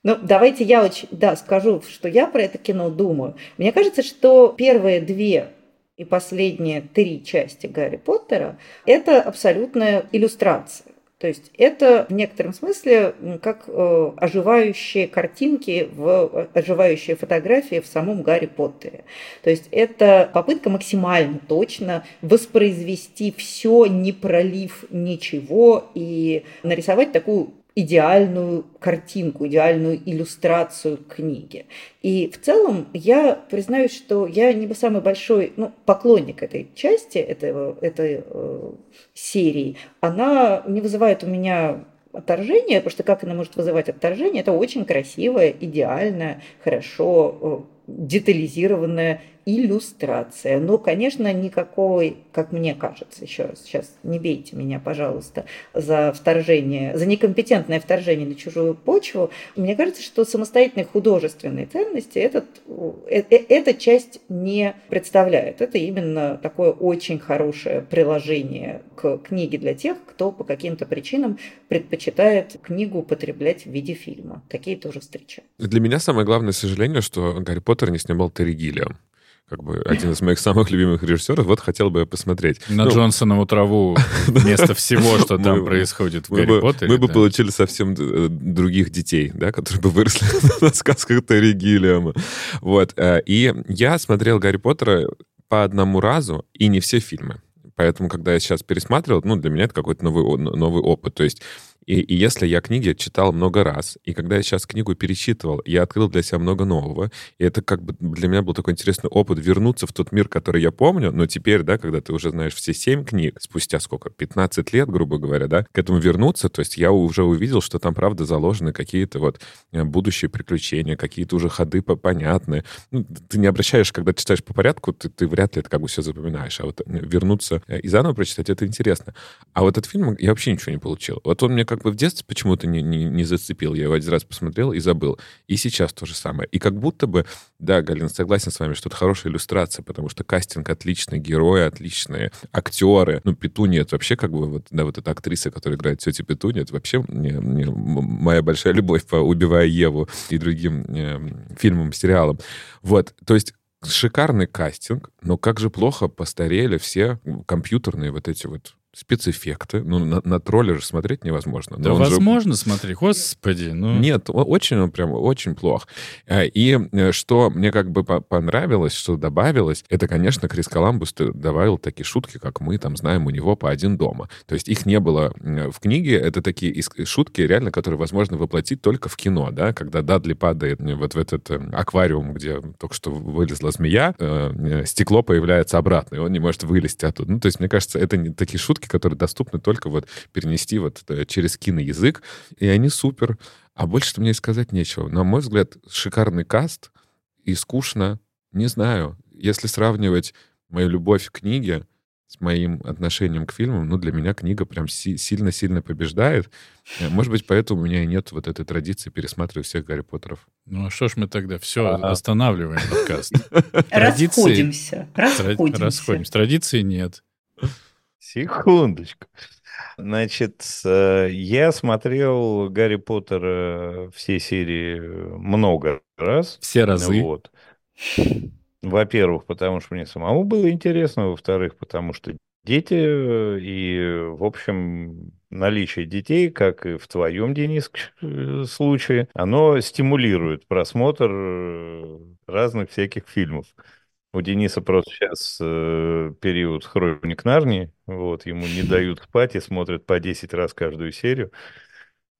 [SPEAKER 2] Ну, давайте я очень, да, скажу, что я про это кино думаю. Мне кажется, что первые две и последние три части Гарри Поттера – это абсолютная иллюстрация. То есть это в некотором смысле как э, оживающие картинки, в, оживающие фотографии в самом Гарри Поттере. То есть это попытка максимально точно воспроизвести все, не пролив ничего, и нарисовать такую идеальную картинку, идеальную иллюстрацию книги. И в целом я признаюсь, что я не самый большой ну, поклонник этой части, этого, этой э, серии. Она не вызывает у меня отторжение, потому что как она может вызывать отторжение, это очень красивая, идеальная, хорошо э, детализированная иллюстрация. Но, конечно, никакой, как мне кажется, еще раз, сейчас не бейте меня, пожалуйста, за вторжение, за некомпетентное вторжение на чужую почву. Мне кажется, что самостоятельной художественной ценности этот, э, э, эта часть не представляет. Это именно такое очень хорошее приложение к книге для тех, кто по каким-то причинам предпочитает книгу употреблять в виде фильма. Такие тоже встречаются.
[SPEAKER 1] Для меня самое главное сожаление, что Гарри Поттер не снимал Терри Гиллиам как бы один из моих самых любимых режиссеров, вот хотел бы я посмотреть.
[SPEAKER 3] На ну, Джонсонову траву вместо всего, что там происходит в Гарри Поттере.
[SPEAKER 1] Мы бы получили совсем э, других детей, да, которые бы выросли на сказках Терри Гиллиама. Вот. Э, и я смотрел Гарри Поттера по одному разу, и не все фильмы. Поэтому, когда я сейчас пересматривал, ну, для меня это какой-то новый, новый опыт. То есть и, и если я книги читал много раз, и когда я сейчас книгу перечитывал, я открыл для себя много нового, и это как бы для меня был такой интересный опыт вернуться в тот мир, который я помню, но теперь, да, когда ты уже знаешь все семь книг, спустя сколько, 15 лет, грубо говоря, да, к этому вернуться, то есть я уже увидел, что там, правда, заложены какие-то вот э, будущие приключения, какие-то уже ходы понятные. Ну, ты не обращаешь, когда читаешь по порядку, ты, ты вряд ли это как бы все запоминаешь, а вот э, вернуться и заново прочитать, это интересно. А вот этот фильм я вообще ничего не получил. Вот он мне как бы в детстве почему-то не, не, не зацепил. Я его один раз посмотрел и забыл. И сейчас то же самое. И как будто бы, да, Галина, согласен с вами, что это хорошая иллюстрация, потому что кастинг отличный, герои отличные, актеры. Ну, Петуни, это вообще как бы вот, да, вот эта актриса, которая играет тетю Петуни, это вообще мне, мне, моя большая любовь по «Убивая Еву» и другим э, фильмам, сериалам. Вот, то есть шикарный кастинг, но как же плохо постарели все компьютерные вот эти вот спецэффекты. Ну, на, на тролля же смотреть невозможно.
[SPEAKER 3] Да возможно же... смотреть, господи. Ну...
[SPEAKER 1] Нет, очень он прям очень плох. А, и э, что мне как бы понравилось, что добавилось, это, конечно, Крис Коламбус добавил такие шутки, как мы там знаем у него по один дома. То есть их не было в книге. Это такие шутки, реально, которые возможно воплотить только в кино, да, когда Дадли падает вот в этот э, аквариум, где только что вылезла змея, э, стекло появляется обратно, и он не может вылезти оттуда. Ну, то есть, мне кажется, это не такие шутки, шутки, которые доступны только вот перенести вот э, через киноязык, и они супер. А больше мне сказать нечего. На мой взгляд, шикарный каст, и скучно, не знаю. Если сравнивать мою любовь к книге с моим отношением к фильмам, ну, для меня книга прям сильно-сильно побеждает. Э, может быть, поэтому у меня и нет вот этой традиции пересматривать всех Гарри Поттеров.
[SPEAKER 3] Ну, а что ж мы тогда? Все, а, останавливаем подкаст.
[SPEAKER 2] Расходимся. Расходимся.
[SPEAKER 3] Традиции нет.
[SPEAKER 4] Секундочку. Значит, э, я смотрел Гарри Поттера все серии много раз.
[SPEAKER 3] Все разы.
[SPEAKER 4] Вот. Во-первых, потому что мне самому было интересно, во-вторых, потому что дети, э, и, в общем, наличие детей, как и в твоем, Денис, э, случае, оно стимулирует просмотр разных всяких фильмов. У Дениса просто сейчас э, период хроник Нарнии, вот, ему не дают спать и смотрят по 10 раз каждую серию,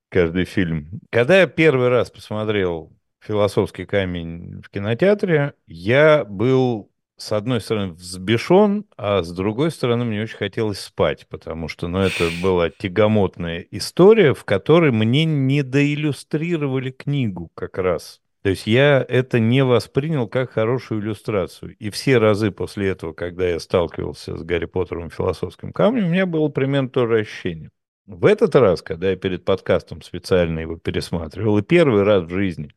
[SPEAKER 4] каждый фильм. Когда я первый раз посмотрел «Философский камень» в кинотеатре, я был, с одной стороны, взбешен, а с другой стороны, мне очень хотелось спать, потому что, ну, это была тягомотная история, в которой мне не доиллюстрировали книгу как раз. То есть я это не воспринял как хорошую иллюстрацию. И все разы после этого, когда я сталкивался с Гарри Поттером и философским камнем, у меня было примерно то же ощущение. В этот раз, когда я перед подкастом специально его пересматривал, и первый раз в жизни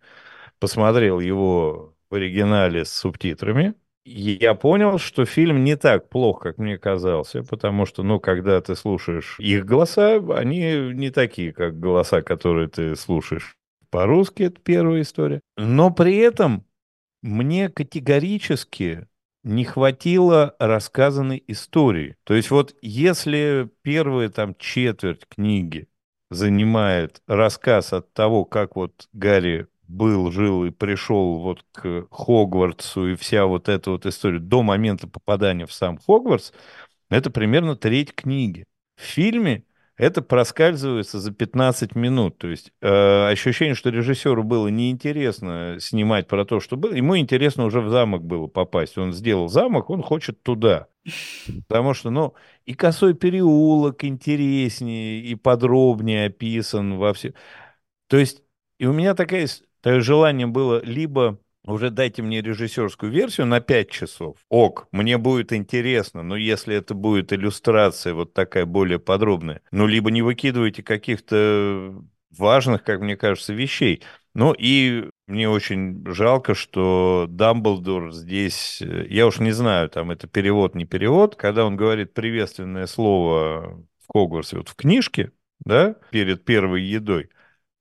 [SPEAKER 4] посмотрел его в оригинале с субтитрами, я понял, что фильм не так плох, как мне казался, потому что, ну, когда ты слушаешь их голоса, они не такие, как голоса, которые ты слушаешь по-русски, это первая история. Но при этом мне категорически не хватило рассказанной истории. То есть вот если первая там четверть книги занимает рассказ от того, как вот Гарри был, жил и пришел вот к Хогвартсу и вся вот эта вот история до момента попадания в сам Хогвартс, это примерно треть книги. В фильме это проскальзывается за 15 минут. То есть э, ощущение, что режиссеру было неинтересно снимать про то, что было. Ему интересно уже в замок было попасть. Он сделал замок, он хочет туда. Потому что, ну, и косой переулок интереснее, и подробнее описан во все. То есть, и у меня такое, такое желание было либо уже дайте мне режиссерскую версию на 5 часов. Ок, мне будет интересно, но если это будет иллюстрация вот такая более подробная, ну, либо не выкидывайте каких-то важных, как мне кажется, вещей. Ну и мне очень жалко, что Дамблдор здесь, э, я уж не знаю, там это перевод, не перевод, когда он говорит приветственное слово в Хогвартсе, вот в книжке, да, перед первой едой,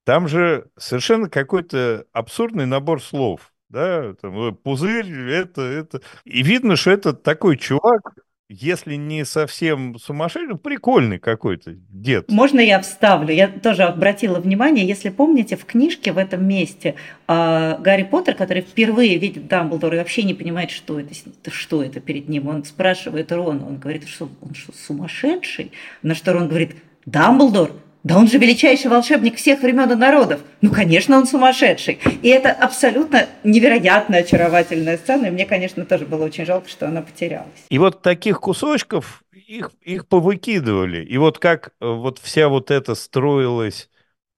[SPEAKER 4] там же совершенно какой-то абсурдный набор слов да, там, э, пузырь, это, это. И видно, что это такой чувак, если не совсем сумасшедший, прикольный какой-то дед.
[SPEAKER 2] Можно я вставлю? Я тоже обратила внимание, если помните, в книжке в этом месте э, Гарри Поттер, который впервые видит Дамблдора и вообще не понимает, что это, что это перед ним, он спрашивает Рона, он говорит, что он что, сумасшедший? На что Рон говорит, Дамблдор, да он же величайший волшебник всех времен и народов. Ну, конечно, он сумасшедший. И это абсолютно невероятно очаровательная сцена. И мне, конечно, тоже было очень жалко, что она потерялась.
[SPEAKER 4] И вот таких кусочков их, их повыкидывали. И вот как э, вот вся вот эта строилась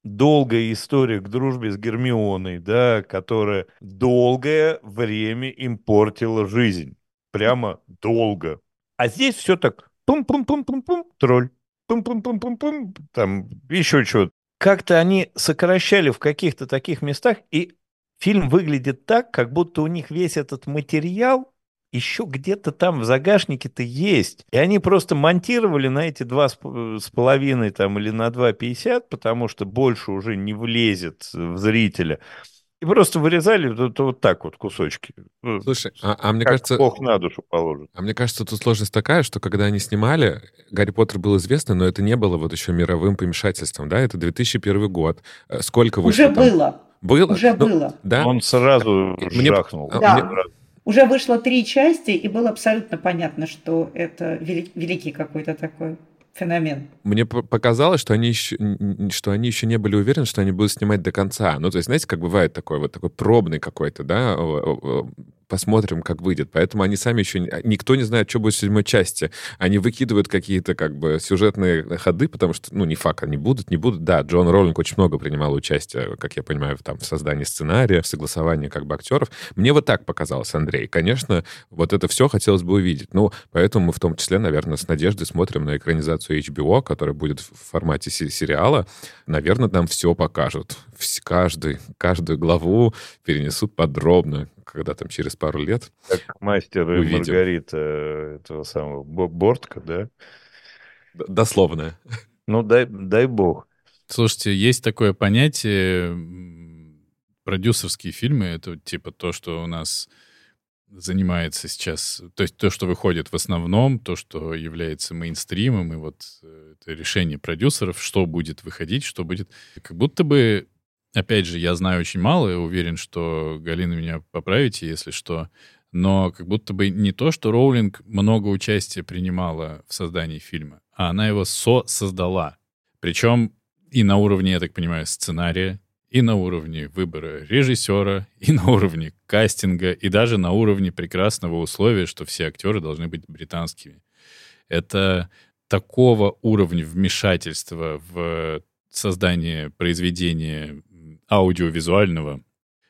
[SPEAKER 4] долгая история к дружбе с Гермионой, да, которая долгое время им портила жизнь. Прямо долго. А здесь все так пум-пум-пум-пум-пум, тролль пум-пум-пум-пум-пум, там еще что-то. Как-то они сокращали в каких-то таких местах, и фильм выглядит так, как будто у них весь этот материал еще где-то там в загашнике-то есть. И они просто монтировали на эти два с половиной там или на 2,50, потому что больше уже не влезет в зрителя. И просто вырезали вот, вот так вот кусочки.
[SPEAKER 1] Ну, Слушай, а, а мне кажется...
[SPEAKER 4] Бог на душу положит.
[SPEAKER 1] А мне кажется, тут сложность такая, что когда они снимали, Гарри Поттер был известный, но это не было вот еще мировым помешательством, да? Это 2001 год. Э, сколько вышло
[SPEAKER 2] Уже
[SPEAKER 1] там?
[SPEAKER 2] было.
[SPEAKER 1] Было?
[SPEAKER 2] Уже
[SPEAKER 1] ну,
[SPEAKER 2] было.
[SPEAKER 1] Да?
[SPEAKER 4] Он сразу
[SPEAKER 1] Мне-
[SPEAKER 4] жахнул.
[SPEAKER 2] Да.
[SPEAKER 1] Мне-
[SPEAKER 2] Уже вышло три части, и было абсолютно понятно, что это вели- великий какой-то такой феномен.
[SPEAKER 1] Мне показалось, что они, еще, что они еще не были уверены, что они будут снимать до конца. Ну, то есть, знаете, как бывает такой вот такой пробный какой-то, да, посмотрим, как выйдет. Поэтому они сами еще... Никто не знает, что будет в седьмой части. Они выкидывают какие-то как бы сюжетные ходы, потому что, ну, не факт, они будут, не будут. Да, Джон Роллинг очень много принимал участие, как я понимаю, там, в создании сценария, в согласовании как бы актеров. Мне вот так показалось, Андрей. Конечно, вот это все хотелось бы увидеть. Ну, поэтому мы в том числе, наверное, с надеждой смотрим на экранизацию HBO, которая будет в формате се- сериала. Наверное, нам все покажут. Каждый, каждую главу перенесут подробно, когда там через пару лет.
[SPEAKER 4] Как мастер и
[SPEAKER 1] Увидим.
[SPEAKER 4] Маргарита э, этого самого Бо- Бортка, да?
[SPEAKER 1] Д- Дословно.
[SPEAKER 4] Ну, дай, дай бог.
[SPEAKER 3] Слушайте, есть такое понятие продюсерские фильмы. Это типа то, что у нас занимается сейчас, то есть то, что выходит в основном, то, что является мейнстримом, и вот э, это решение продюсеров, что будет выходить, что будет. Как будто бы, опять же, я знаю очень мало, и уверен, что Галина меня поправите, если что, но как будто бы не то, что Роулинг много участия принимала в создании фильма, а она его со-создала. Причем и на уровне, я так понимаю, сценария, и на уровне выбора режиссера, и на уровне кастинга, и даже на уровне прекрасного условия, что все актеры должны быть британскими. Это такого уровня вмешательства в создание произведения аудиовизуального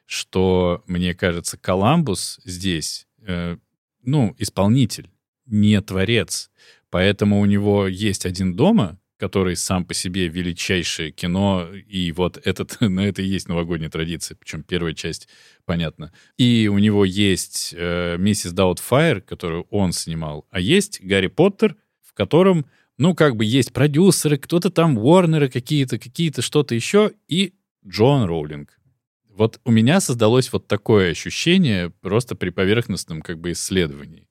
[SPEAKER 3] что, мне кажется, Коламбус здесь, э, ну, исполнитель, не творец. Поэтому у него есть один дома, который сам по себе величайшее кино, и вот этот, на это и есть новогодняя традиция, причем первая часть, понятно. И у него есть э, «Миссис Даутфайр», которую он снимал, а есть «Гарри Поттер», в котором, ну, как бы есть продюсеры, кто-то там, Уорнеры какие-то, какие-то, что-то еще, и Джон Роулинг. Вот у меня создалось вот такое ощущение просто при поверхностном как бы исследовании.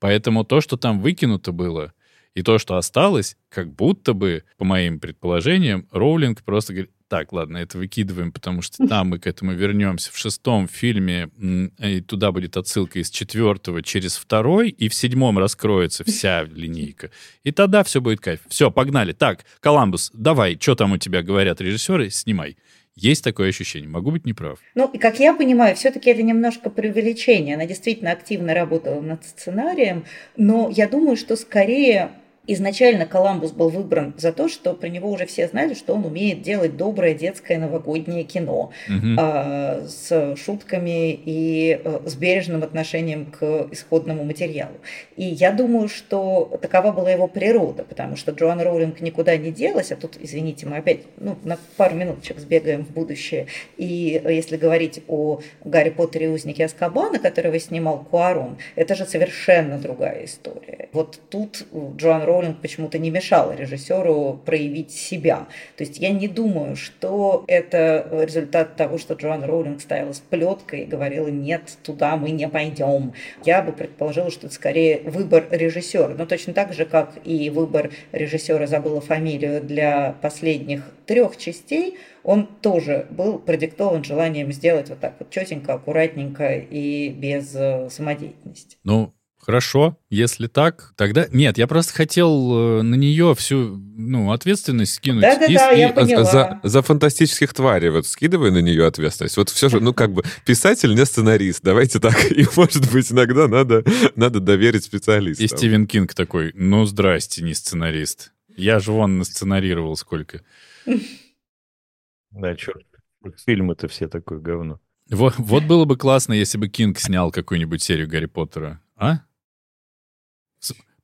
[SPEAKER 3] Поэтому то, что там выкинуто было, и то, что осталось, как будто бы, по моим предположениям, Роулинг просто говорит, так, ладно, это выкидываем, потому что там мы к этому вернемся. В шестом фильме и туда будет отсылка из четвертого через второй, и в седьмом раскроется вся линейка. И тогда все будет кайф. Все, погнали. Так, Коламбус, давай, что там у тебя говорят режиссеры, снимай. Есть такое ощущение. Могу быть неправ.
[SPEAKER 2] Ну, и как я понимаю, все-таки это немножко преувеличение. Она действительно активно работала над сценарием, но я думаю, что скорее Изначально Коламбус был выбран за то, что про него уже все знали, что он умеет делать доброе детское новогоднее кино угу. а, с шутками и а, с бережным отношением к исходному материалу. И я думаю, что такова была его природа, потому что Джоан Роулинг никуда не делась, а тут, извините, мы опять ну, на пару минуточек сбегаем в будущее. И если говорить о Гарри Поттере и узнике Аскабана, которого снимал Куарон, это же совершенно другая история. Вот тут Джоан Роулинг Роулинг почему-то не мешала режиссеру проявить себя. То есть я не думаю, что это результат того, что Джоан Роулинг стояла с плеткой и говорила, нет, туда мы не пойдем. Я бы предположила, что это скорее выбор режиссера. Но точно так же, как и выбор режиссера, забыла фамилию для последних трех частей, он тоже был продиктован желанием сделать вот так вот четенько, аккуратненько и без э, самодеятельности.
[SPEAKER 3] Ну, Хорошо, если так, тогда... Нет, я просто хотел э, на нее всю ну, ответственность скинуть.
[SPEAKER 2] Да-да-да, я поняла.
[SPEAKER 1] За, за фантастических тварей вот скидывай на нее ответственность. Вот все же, ну, как бы, писатель не сценарист. Давайте так. И, может быть, иногда надо, надо доверить специалисту.
[SPEAKER 3] И Стивен Кинг такой, ну, здрасте, не сценарист. Я же вон насценарировал сколько.
[SPEAKER 4] Да, черт. Фильмы-то все такое говно.
[SPEAKER 3] Вот, вот было бы классно, если бы Кинг снял какую-нибудь серию Гарри Поттера. А?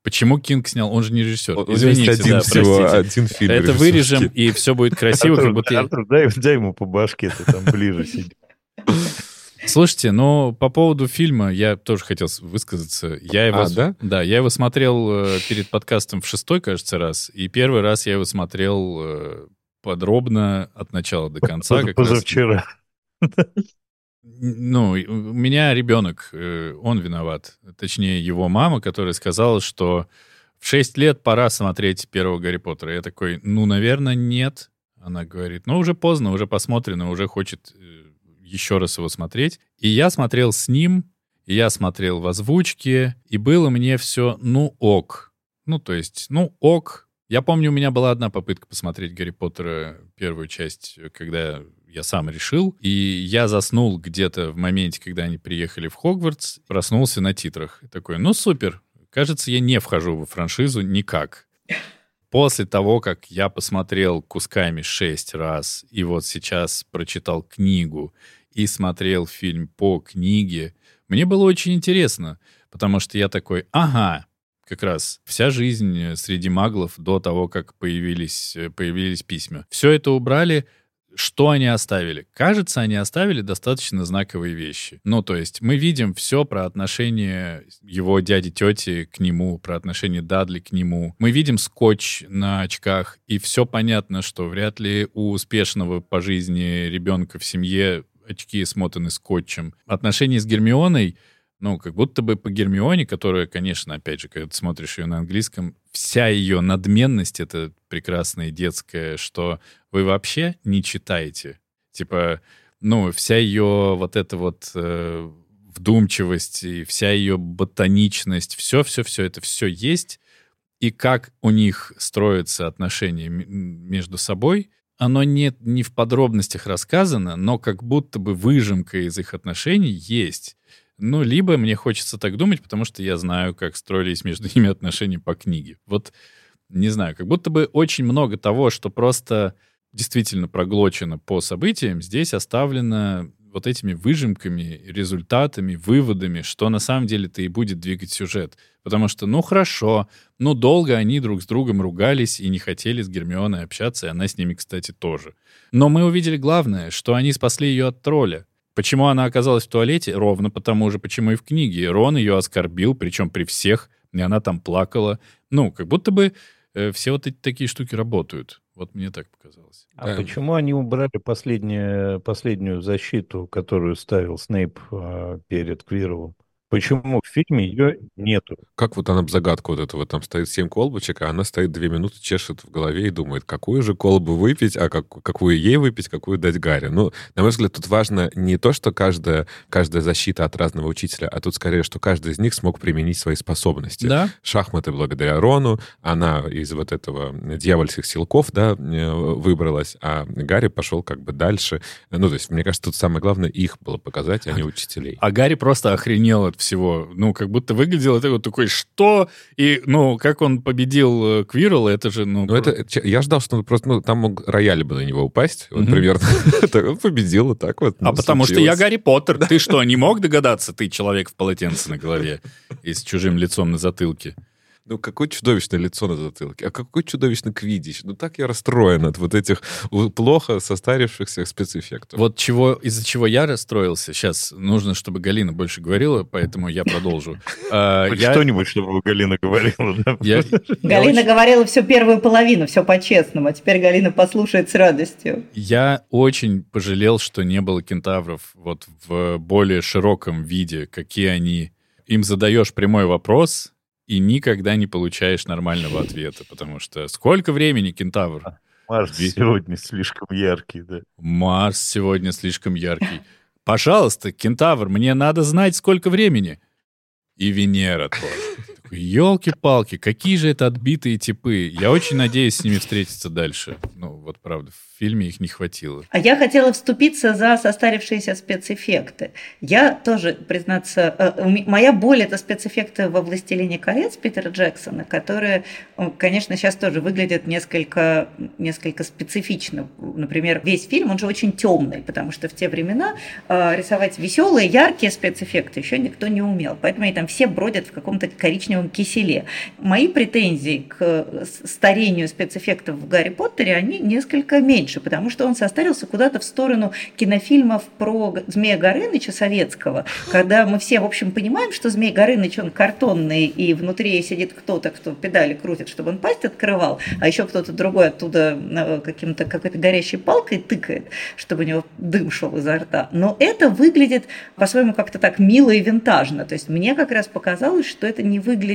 [SPEAKER 3] Почему Кинг снял? Он же не режиссер.
[SPEAKER 1] Он Извините, один да, всего, простите. один фильм
[SPEAKER 3] Это вырежем, и все будет красиво, как будто...
[SPEAKER 4] Артур, дай, дай ему по башке, ты там ближе сидишь.
[SPEAKER 3] Слушайте, ну, по поводу фильма я тоже хотел высказаться. Я его,
[SPEAKER 1] а, да?
[SPEAKER 3] Да, я его смотрел э, перед подкастом в шестой, кажется, раз. И первый раз я его смотрел э, подробно от начала до конца.
[SPEAKER 4] Позавчера.
[SPEAKER 3] Ну, у меня ребенок, э, он виноват. Точнее, его мама, которая сказала, что в 6 лет пора смотреть первого Гарри Поттера. Я такой, ну, наверное, нет. Она говорит, ну, уже поздно, уже посмотрено, уже хочет э, еще раз его смотреть. И я смотрел с ним, и я смотрел в озвучке, и было мне все, ну, ок. Ну, то есть, ну, ок. Я помню, у меня была одна попытка посмотреть Гарри Поттера первую часть, когда я сам решил. И я заснул где-то в моменте, когда они приехали в Хогвартс, проснулся на титрах. И такой, ну супер, кажется, я не вхожу в франшизу никак. После того, как я посмотрел кусками шесть раз, и вот сейчас прочитал книгу и смотрел фильм по книге, мне было очень интересно, потому что я такой, ага, как раз вся жизнь среди маглов до того, как появились, появились письма. Все это убрали, что они оставили? Кажется, они оставили достаточно знаковые вещи. Ну, то есть мы видим все про отношение его дяди-тети к нему, про отношение Дадли к нему. Мы видим скотч на очках, и все понятно, что вряд ли у успешного по жизни ребенка в семье очки смотаны скотчем. Отношения с Гермионой ну, как будто бы по Гермионе, которая, конечно, опять же, когда ты смотришь ее на английском, вся ее надменность, это прекрасная детская, что вы вообще не читаете. Типа, ну, вся ее вот эта вот э, вдумчивость и вся ее ботаничность, все-все-все, это все есть. И как у них строятся отношения между собой, оно не, не в подробностях рассказано, но как будто бы выжимка из их отношений есть. Ну, либо мне хочется так думать, потому что я знаю, как строились между ними отношения по книге. Вот, не знаю, как будто бы очень много того, что просто действительно проглочено по событиям, здесь оставлено вот этими выжимками, результатами, выводами, что на самом деле-то и будет двигать сюжет. Потому что, ну хорошо, ну долго они друг с другом ругались и не хотели с Гермионой общаться, и она с ними, кстати, тоже. Но мы увидели главное, что они спасли ее от тролля. Почему она оказалась в туалете? Ровно потому же, почему и в книге. Рон ее оскорбил, причем при всех, и она там плакала. Ну, как будто бы э, все вот эти такие штуки работают. Вот мне так показалось.
[SPEAKER 4] А да. почему они убрали последнюю, последнюю защиту, которую ставил Снейп э, перед Квировым? Почему в фильме ее нету?
[SPEAKER 1] Как вот она загадку вот эту, вот там стоит семь колбочек, а она стоит две минуты, чешет в голове и думает, какую же колбу выпить, а как, какую ей выпить, какую дать Гарри. Ну, на мой взгляд, тут важно не то, что каждая, каждая защита от разного учителя, а тут скорее, что каждый из них смог применить свои способности.
[SPEAKER 3] Да.
[SPEAKER 1] Шахматы благодаря Рону, она из вот этого дьявольских силков, да, э, выбралась, а Гарри пошел как бы дальше. Ну, то есть, мне кажется, тут самое главное их было показать, а не учителей.
[SPEAKER 3] А Гарри просто охренел от всего. Ну, как будто выглядел это вот такой, что? И, ну, как он победил э, Квирла, это же, ну...
[SPEAKER 1] Ну, это, я ждал, что он просто, ну, там мог рояль бы на него упасть, вот, примерно. Он победил вот так вот.
[SPEAKER 3] А ну, потому что я Гарри Поттер. Ты что, не мог догадаться? Ты человек в полотенце на голове и с чужим лицом на затылке.
[SPEAKER 1] Ну, какое чудовищное лицо на затылке, а какой чудовищный квидич. Ну, так я расстроен от вот этих плохо состарившихся спецэффектов.
[SPEAKER 3] Вот чего, из-за чего я расстроился, сейчас нужно, чтобы Галина больше говорила, поэтому я продолжу.
[SPEAKER 4] А, что-нибудь, чтобы Галина говорила, да?
[SPEAKER 2] Галина говорила всю первую половину, все по-честному, а теперь Галина послушает с радостью.
[SPEAKER 3] Я очень пожалел, что не было кентавров вот в более широком виде, какие они им задаешь прямой вопрос, и никогда не получаешь нормального ответа, потому что сколько времени, кентавр? А,
[SPEAKER 4] Марс сегодня слишком яркий, да?
[SPEAKER 3] Марс сегодня слишком яркий. Пожалуйста, кентавр, мне надо знать, сколько времени. И Венера тоже. Елки-палки, какие же это отбитые типы. Я очень надеюсь с ними встретиться дальше. Ну, вот правда, в фильме их не хватило.
[SPEAKER 2] А я хотела вступиться за состарившиеся спецэффекты. Я тоже, признаться, э, моя боль — это спецэффекты во «Властелине колец» Питера Джексона, которые, конечно, сейчас тоже выглядят несколько, несколько специфично. Например, весь фильм, он же очень темный, потому что в те времена э, рисовать веселые, яркие спецэффекты еще никто не умел. Поэтому они там все бродят в каком-то коричневом киселе. Мои претензии к старению спецэффектов в Гарри Поттере, они несколько меньше, потому что он состарился куда-то в сторону кинофильмов про Змея Горыныча советского, когда мы все, в общем, понимаем, что Змей Горыныч, он картонный, и внутри сидит кто-то, кто педали крутит, чтобы он пасть открывал, а еще кто-то другой оттуда каким-то какой-то горящей палкой тыкает, чтобы у него дым шел изо рта. Но это выглядит по-своему как-то так мило и винтажно. То есть мне как раз показалось, что это не выглядит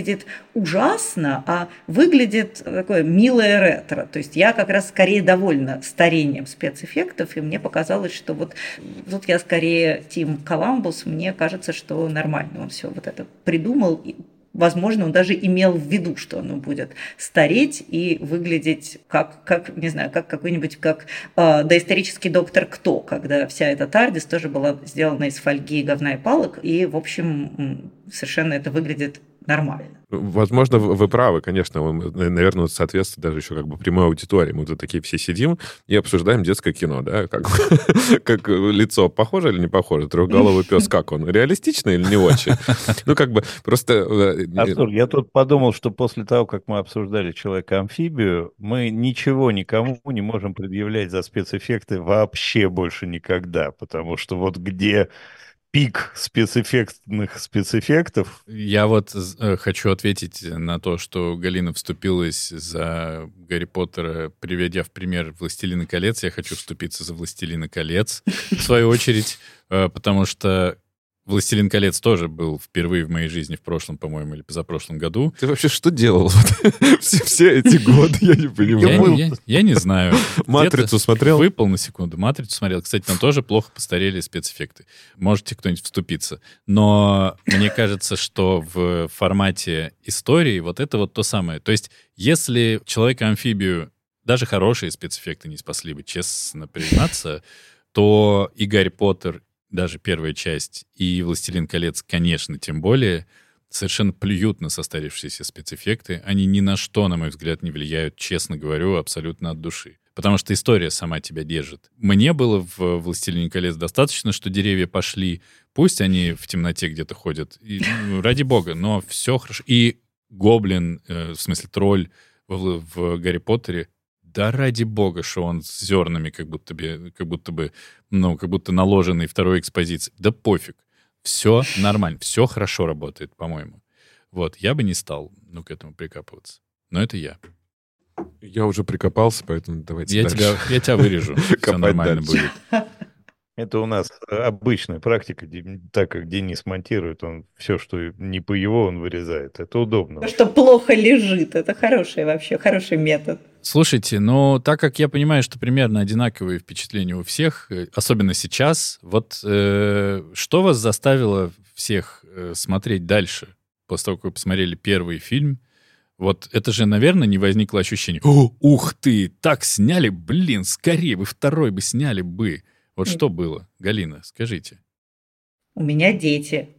[SPEAKER 2] ужасно, а выглядит такое милое ретро. То есть я как раз скорее довольна старением спецэффектов, и мне показалось, что вот тут я скорее Тим Коламбус, мне кажется, что нормально он все вот это придумал, возможно, он даже имел в виду, что оно будет стареть и выглядеть как, как не знаю, как какой-нибудь, как э, доисторический доктор Кто, когда вся эта Тардис тоже была сделана из фольги, говна и палок, и, в общем, совершенно это выглядит нормально.
[SPEAKER 1] Возможно, вы правы, конечно. Мы, наверное, соответствует даже еще как бы прямой аудитории. Мы тут такие все сидим и обсуждаем детское кино, да? Как, как лицо похоже или не похоже? Трехголовый пес, как он? Реалистично или не очень? Ну, как бы просто... Э,
[SPEAKER 4] Артур, я тут подумал, что после того, как мы обсуждали Человека-амфибию, мы ничего никому не можем предъявлять за спецэффекты вообще больше никогда, потому что вот где пик спецэффектных спецэффектов.
[SPEAKER 3] Я вот э, хочу ответить на то, что Галина вступилась за Гарри Поттера, приведя в пример «Властелина колец». Я хочу вступиться за «Властелина колец», в свою очередь, э, потому что «Властелин колец» тоже был впервые в моей жизни в прошлом, по-моему, или позапрошлом году.
[SPEAKER 1] Ты вообще что делал все, все эти годы? Я не понимаю.
[SPEAKER 3] Я, я, я не знаю.
[SPEAKER 1] «Матрицу» смотрел?
[SPEAKER 3] Выпал на секунду. «Матрицу» смотрел. Кстати, там тоже плохо постарели спецэффекты. Можете кто-нибудь вступиться. Но мне кажется, что в формате истории вот это вот то самое. То есть если Человека-амфибию даже хорошие спецэффекты не спасли бы, честно признаться, то и Гарри Поттер, даже первая часть, и «Властелин колец», конечно, тем более, совершенно плюют на состарившиеся спецэффекты. Они ни на что, на мой взгляд, не влияют, честно говорю, абсолютно от души. потому что история сама тебя держит. Мне было в «Властелине колец» достаточно, что деревья пошли, пусть они в темноте где-то ходят, и, ну, ради бога, но все хорошо. И гоблин, э, в смысле тролль в, в «Гарри Поттере», да ради бога, что он с зернами как будто бы, как будто бы, ну, как будто наложенный второй экспозиции. Да пофиг. Все нормально, все хорошо работает, по-моему. Вот, я бы не стал, ну, к этому прикапываться. Но это я.
[SPEAKER 1] Я уже прикопался, поэтому давайте
[SPEAKER 3] Я
[SPEAKER 1] дальше.
[SPEAKER 3] тебя, я тебя вырежу. Все нормально будет.
[SPEAKER 4] Это у нас обычная практика, так как Денис монтирует, он все, что не по его, он вырезает. Это удобно.
[SPEAKER 2] Что плохо лежит. Это хороший вообще, хороший метод.
[SPEAKER 3] Слушайте, ну, так как я понимаю, что примерно одинаковые впечатления у всех, э, особенно сейчас, вот э, что вас заставило всех э, смотреть дальше, после того, как вы посмотрели первый фильм? Вот это же, наверное, не возникло ощущение, «О, ух ты, так сняли, блин, скорее вы второй бы сняли бы. Вот
[SPEAKER 2] Нет.
[SPEAKER 3] что было? Галина, скажите.
[SPEAKER 2] У меня дети.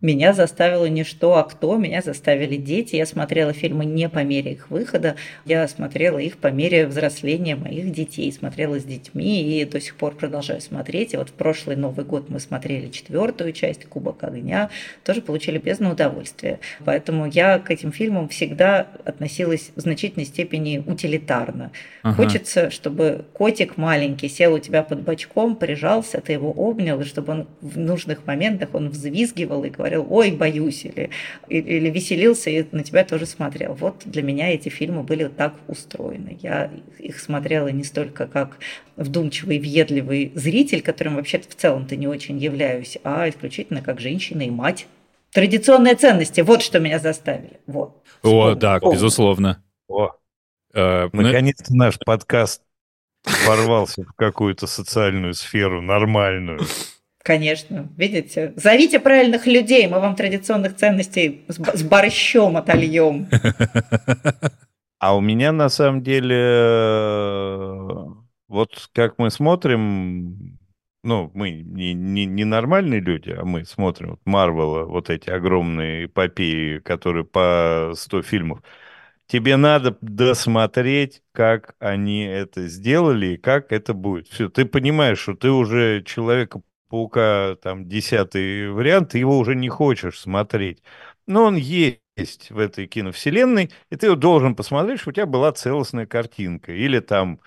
[SPEAKER 2] Меня заставило не что, а кто. Меня заставили дети. Я смотрела фильмы не по мере их выхода. Я смотрела их по мере взросления моих детей. Смотрела с детьми и до сих пор продолжаю смотреть. И вот в прошлый Новый год мы смотрели четвертую часть «Кубок огня». Тоже получили бездну удовольствия. Поэтому я к этим фильмам всегда относилась в значительной степени утилитарно.
[SPEAKER 3] Ага.
[SPEAKER 2] Хочется, чтобы котик маленький сел у тебя под бочком, прижался, ты его обнял, и чтобы он в нужных моментах он взвизгивал и говорил, ой, боюсь, или, или, или веселился и на тебя тоже смотрел. Вот для меня эти фильмы были так устроены. Я их смотрела не столько как вдумчивый, въедливый зритель, которым вообще-то в целом-то не очень являюсь, а исключительно как женщина и мать. Традиционные ценности, вот что меня заставили. Вот.
[SPEAKER 3] О,
[SPEAKER 2] Вспомнил.
[SPEAKER 3] да,
[SPEAKER 2] Помню.
[SPEAKER 3] безусловно.
[SPEAKER 4] О,
[SPEAKER 3] Э,
[SPEAKER 4] наконец-то наш подкаст ворвался в какую-то социальную сферу нормальную.
[SPEAKER 2] Конечно, видите? Зовите правильных людей, мы вам традиционных ценностей с, борщом отольем.
[SPEAKER 4] А у меня на самом деле, вот как мы смотрим, ну, мы не, не, не нормальные люди, а мы смотрим вот Марвела, вот эти огромные эпопеи, которые по 100 фильмов. Тебе надо досмотреть, как они это сделали и как это будет. Все, ты понимаешь, что ты уже Человека-паука, там, десятый вариант, ты его уже не хочешь смотреть. Но он есть в этой киновселенной, и ты его должен посмотреть, чтобы у тебя была целостная картинка. Или там,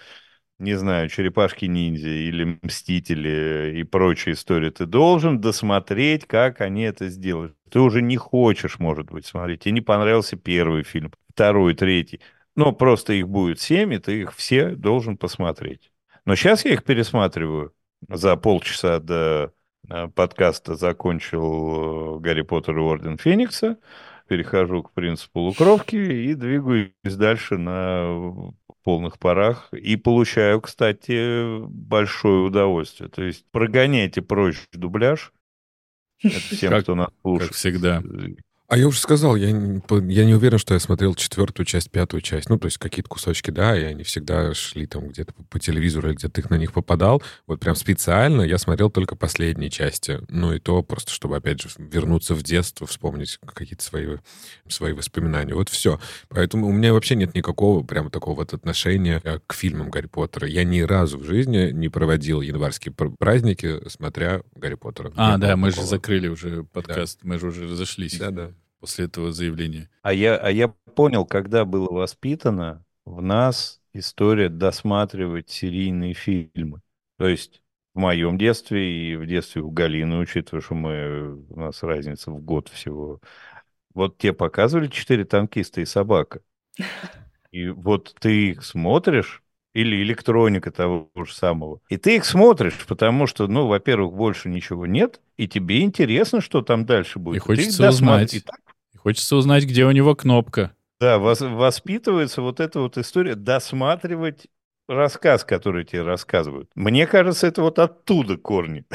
[SPEAKER 4] не знаю, Черепашки-ниндзя, или Мстители и прочие истории. Ты должен досмотреть, как они это сделали. Ты уже не хочешь, может быть, смотреть. Тебе не понравился первый фильм, второй, третий. Но просто их будет семь, и ты их все должен посмотреть. Но сейчас я их пересматриваю. За полчаса до э, подкаста закончил э, «Гарри Поттер и Орден Феникса», перехожу к «Принцу полукровки» и двигаюсь дальше на полных парах. И получаю, кстати, большое удовольствие. То есть прогоняйте прочь дубляж. Это всем,
[SPEAKER 3] Как-
[SPEAKER 4] кто нас слушает.
[SPEAKER 3] как всегда.
[SPEAKER 1] А я уже сказал, я я не уверен, что я смотрел четвертую часть, пятую часть. Ну, то есть какие-то кусочки, да, и они всегда шли там где-то по, по телевизору, или где-то их на них попадал. Вот прям специально я смотрел только последние части. Ну, и то просто, чтобы, опять же, вернуться в детство, вспомнить какие-то свои, свои воспоминания. Вот все. Поэтому у меня вообще нет никакого прям такого вот отношения э, к фильмам Гарри Поттера. Я ни разу в жизни не проводил январские пр- праздники, смотря Гарри Поттера.
[SPEAKER 3] А,
[SPEAKER 1] Не
[SPEAKER 3] да, мы же закрыли уже подкаст, мы же уже разошлись
[SPEAKER 1] Да-да.
[SPEAKER 3] После этого заявления.
[SPEAKER 4] А я, а я понял, когда было воспитано в нас история досматривать серийные фильмы. То есть в моем детстве и в детстве у Галины, учитывая, что мы, у нас разница в год всего. Вот тебе показывали «Четыре танкиста и собака». И вот ты их смотришь, или электроника того же самого. И ты их смотришь, потому что, ну, во-первых, больше ничего нет, и тебе интересно, что там дальше будет.
[SPEAKER 3] И
[SPEAKER 4] ты
[SPEAKER 3] хочется узнать.
[SPEAKER 4] И так
[SPEAKER 3] хочется узнать, где у него кнопка.
[SPEAKER 4] да, вос- воспитывается вот эта вот история досматривать рассказ, который тебе рассказывают. Мне кажется, это вот оттуда корни.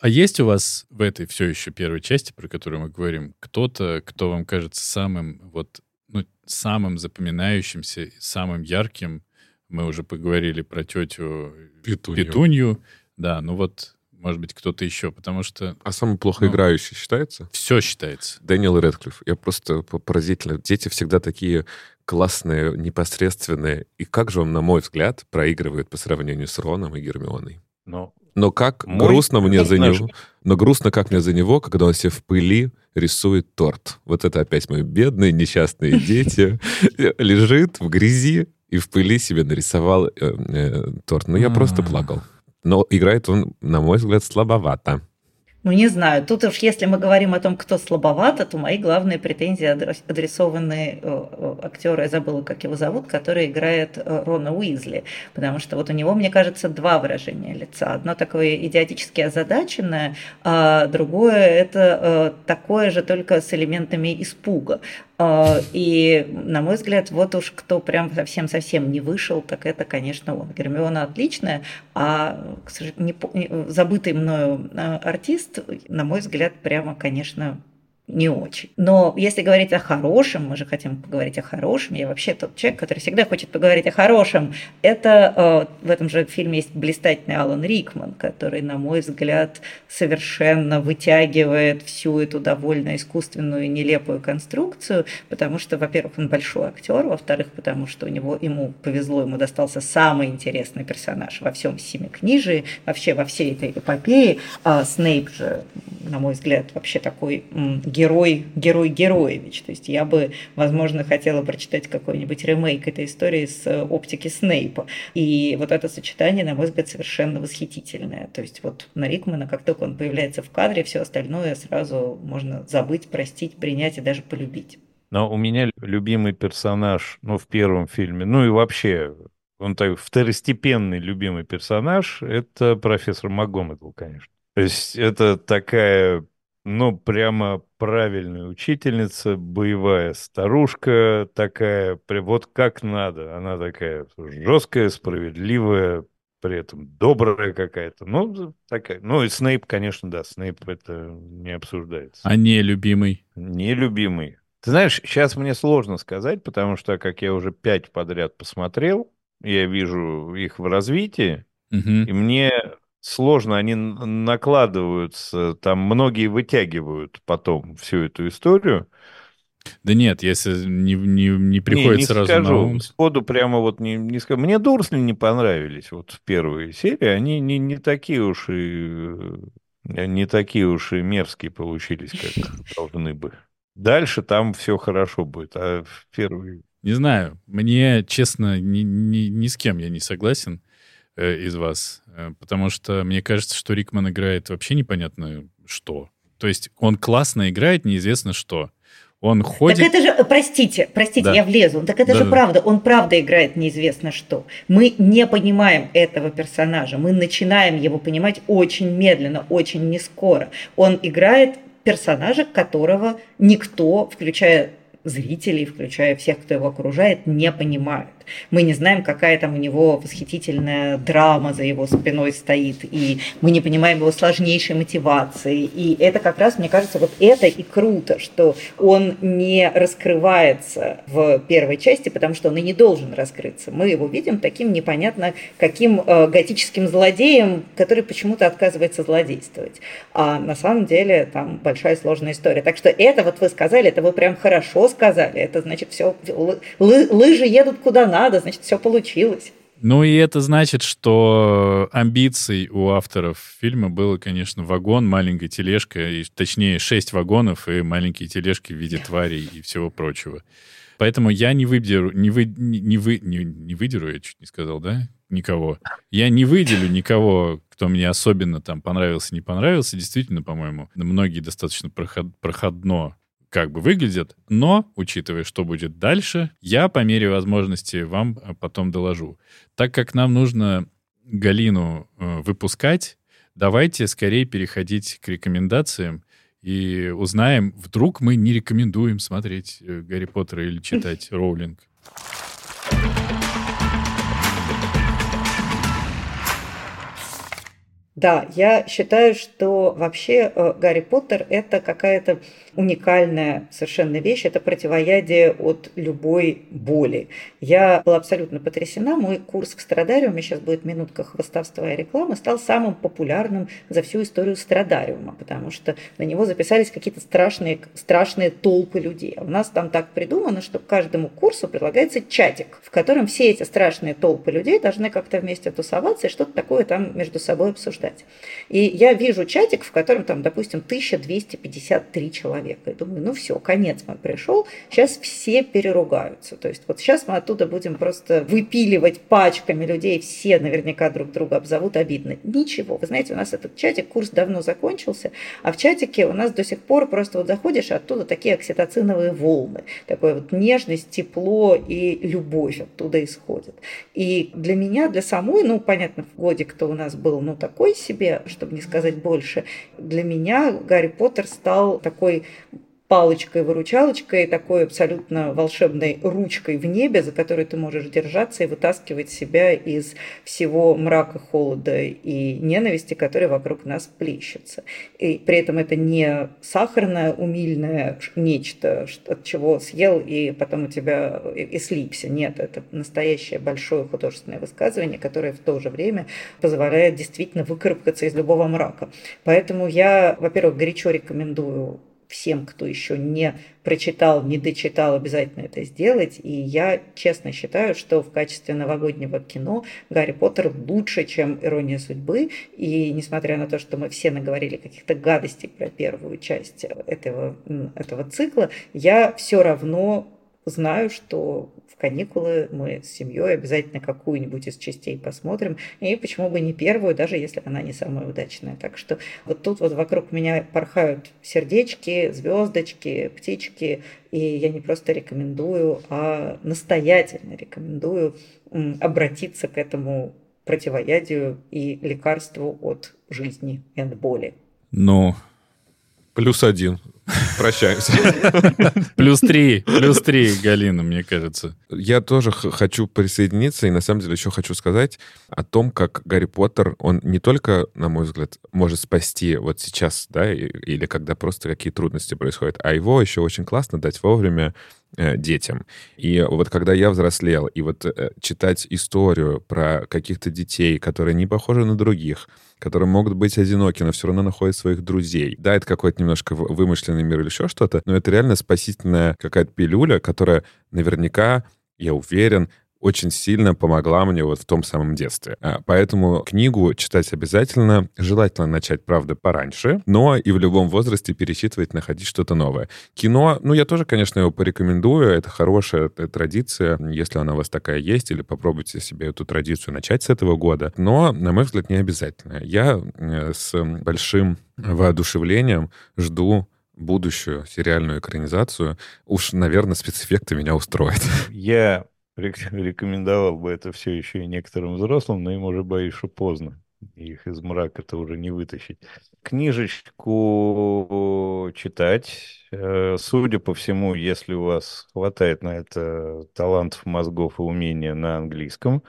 [SPEAKER 3] А есть у вас в этой все еще первой части, про которую мы говорим, кто-то, кто вам кажется самым вот ну, самым запоминающимся, самым ярким? Мы уже поговорили про тетю
[SPEAKER 1] Петунью.
[SPEAKER 3] Петунью. Да, ну вот может быть, кто-то еще, потому что...
[SPEAKER 1] А самый плохо
[SPEAKER 3] Ну.
[SPEAKER 1] играющий считается?
[SPEAKER 3] Все считается.
[SPEAKER 1] Дэниел Рэдклифф. Я просто по- поразительно. Дети всегда такие классные, непосредственные. И как же он, на мой взгляд, проигрывает по сравнению с Роном и Гермионой.
[SPEAKER 4] Но
[SPEAKER 1] Но как
[SPEAKER 4] Мой
[SPEAKER 1] грустно мне за него. Но грустно как мне за него, когда он себе в пыли рисует торт. Вот это опять мои бедные несчастные дети. Лежит в грязи и в пыли себе нарисовал э, э, торт. Ну, я просто плакал. Но играет он, на мой взгляд, слабовато.
[SPEAKER 2] Ну, не знаю. Тут уж если мы говорим о том, кто слабовато, то мои главные претензии адрес- адресованы э, э, актеру, я забыла, как его зовут, который играет э, Рона Уизли. Потому что вот у него, мне кажется, два выражения лица. Одно такое идиотически озадаченное, а другое это такое же, только с элементами испуга. А, И, на мой взгляд, вот уж кто прям совсем-совсем не вышел, так это, конечно, он. Гермиона отличная, а к сож- не по- не- забытый мною э, артист, на мой взгляд, прямо, конечно, не очень. Но если говорить о хорошем, мы же хотим поговорить о хорошем, я вообще тот человек, который всегда хочет поговорить о хорошем, это э, в этом же фильме есть блистательный Алан Рикман, который, на мой взгляд, совершенно вытягивает всю эту довольно искусственную и нелепую конструкцию, потому что, во-первых, он большой актер, во-вторых, потому что у него ему повезло, ему достался самый интересный персонаж во всем семикнижии, вообще во всей этой эпопее. А Снейп же, на мой взгляд, вообще такой герой, герой Героевич. То есть я бы, возможно, хотела прочитать какой-нибудь ремейк этой истории с э, оптики Снейпа. И вот это сочетание, на мой взгляд, совершенно восхитительное. То есть вот на Рикмана, как только он появляется в кадре, все остальное сразу можно забыть, простить, принять и даже полюбить.
[SPEAKER 4] Но у меня любимый персонаж, ну, в первом фильме, ну и вообще, он такой второстепенный любимый персонаж, это профессор МакГонагал, конечно. То есть это такая, ну, прямо правильная учительница, боевая старушка такая, вот как надо. Она такая жесткая, справедливая, при этом добрая какая-то. Ну, такая. Ну, и Снейп, конечно, да, Снейп это не обсуждается.
[SPEAKER 3] А не любимый.
[SPEAKER 4] Нелюбимый. Ты знаешь, сейчас мне сложно сказать, потому что, как я уже пять подряд посмотрел, я вижу их в развитии,
[SPEAKER 3] Мгм.
[SPEAKER 4] и мне сложно, они накладываются, там многие вытягивают потом всю эту историю.
[SPEAKER 3] Да нет, если не, не, не приходит
[SPEAKER 4] не, не
[SPEAKER 3] сразу
[SPEAKER 4] скажу,
[SPEAKER 3] на ум.
[SPEAKER 4] сходу прямо вот не, не скажу. Мне Дурсли не понравились вот в первой серии, они не, не такие уж и э, не такие уж и мерзкие получились, как должны бы. Дальше там все хорошо будет, а в первой...
[SPEAKER 3] Не знаю, мне, честно, ни, ни, ни с кем я не согласен э, из вас, потому что мне кажется, что Рикман играет вообще непонятно что. То есть он классно играет, неизвестно что. Он ходит...
[SPEAKER 2] Так это же, простите, простите,
[SPEAKER 3] Да.
[SPEAKER 2] я влезу. Так это же
[SPEAKER 3] Да-да-да.
[SPEAKER 2] правда, он правда играет неизвестно что. Мы не понимаем этого персонажа, мы начинаем его понимать очень медленно, очень не скоро. Он играет персонажа, которого никто, включая зрителей, включая всех, кто его окружает, не понимает. Мы не знаем, какая там у него восхитительная драма за его спиной стоит, и мы не понимаем его сложнейшей мотивации. И это как раз, мне кажется, вот это и круто, что он не раскрывается в первой части, потому что он и не должен раскрыться. Мы его видим таким непонятно каким э, готическим злодеем, который почему-то отказывается злодействовать. А на самом деле там большая сложная история. Так что это вот вы сказали, это вы прям хорошо сказали. Это значит все, лыжи едут куда надо, значит все получилось.
[SPEAKER 3] Ну и это значит, что амбиций у авторов фильма было, конечно, вагон, маленькая тележка, и, точнее, шесть вагонов и маленькие тележки в виде тварей и всего прочего. Поэтому я не выберу, не, вы, не вы, не, не выдеру, я чуть не сказал, да, никого. Я не выделю никого, кто мне особенно там понравился, не понравился. Действительно, по-моему, многие достаточно проход, проходно как бы выглядят, но, учитывая, что будет дальше, я по мере возможности вам а, потом доложу. Так как нам нужно Галину э, выпускать, давайте скорее переходить к рекомендациям и узнаем, вдруг мы не рекомендуем смотреть э, Гарри Поттера или читать Роулинг.
[SPEAKER 2] Да, я считаю, что вообще э, Гарри Поттер это какая-то уникальная совершенно вещь, это противоядие от любой боли. Я была абсолютно потрясена, мой курс в Страдариуме, сейчас будет минутка хвостовства и рекламы, стал самым популярным за всю историю Страдариума, потому что на него записались какие-то страшные, страшные толпы людей. А у нас там так придумано, что к каждому курсу предлагается чатик, в котором все эти страшные толпы людей должны как-то вместе тусоваться и что-то такое там между собой обсуждать. И я вижу чатик, в котором там, допустим, 1253 человека. И думаю, ну все, конец мой пришел, сейчас все переругаются. То есть вот сейчас мы оттуда будем просто выпиливать пачками людей, все наверняка друг друга обзовут, обидно. Ничего, вы знаете, у нас этот чатик, курс давно закончился, а в чатике у нас до сих пор просто вот заходишь, а оттуда такие окситоциновые волны. Такое вот нежность, тепло и любовь оттуда исходит. И для меня, для самой, ну, понятно, в годик-то у нас был, ну, такой себе, чтобы не сказать больше, для меня Гарри Поттер стал такой палочкой-выручалочкой, такой абсолютно волшебной ручкой в небе, за которой ты можешь держаться и вытаскивать себя из всего мрака, холода и ненависти, которые вокруг нас плещутся. И при этом это не сахарное, умильное нечто, от чего съел и потом у тебя и слипся. Нет, это настоящее большое художественное высказывание, которое в то же время позволяет действительно выкарабкаться из любого мрака. Поэтому я, во-первых, горячо рекомендую всем, кто еще не прочитал, не дочитал, обязательно это сделать. И я честно считаю, что в качестве новогоднего кино Гарри Поттер лучше, чем «Ирония судьбы». И несмотря на то, что мы все наговорили каких-то гадостей про первую часть этого, этого цикла, я все равно знаю, что в каникулы мы с семьей обязательно какую-нибудь из частей посмотрим, и почему бы не первую, даже если она не самая удачная. Так что вот тут вот вокруг меня порхают сердечки, звездочки, птички, и я не просто рекомендую, а настоятельно рекомендую обратиться к этому противоядию и лекарству от жизни и от боли.
[SPEAKER 3] Ну,
[SPEAKER 1] Плюс один. Прощаемся.
[SPEAKER 3] Плюс три. Плюс три, Галина, мне кажется.
[SPEAKER 1] Я тоже хочу присоединиться и на самом деле еще хочу сказать о том, как Гарри Поттер, он не только, на мой взгляд, может спасти вот сейчас, да, или когда просто какие трудности происходят, а его еще очень классно дать вовремя э, детям. И вот когда я взрослел, и вот э, читать историю про каких-то детей, которые не похожи на других, которые могут быть одиноки, но все равно находят своих друзей. Да, это какой-то немножко вымышленный мир или еще что-то, но это реально спасительная какая-то пилюля, которая наверняка, я уверен, очень сильно помогла мне вот в том самом детстве. А, поэтому книгу читать обязательно. Желательно начать, правда, пораньше, но и в любом возрасте перечитывать, находить что-то новое. Кино, ну, я тоже, конечно, его порекомендую. Это хорошая традиция, если она у вас такая есть, или попробуйте себе эту традицию начать с этого года. Но, на мой взгляд, не обязательно. Я с большим воодушевлением жду будущую сериальную экранизацию. Уж, наверное, спецэффекты меня устроят.
[SPEAKER 4] Я рекомендовал бы это все еще и некоторым взрослым, но им уже боюсь, что поздно. Их из мрака-то уже не вытащить. Книжечку читать. Э, судя по всему, если у вас хватает на это талантов, мозгов и умения на английском,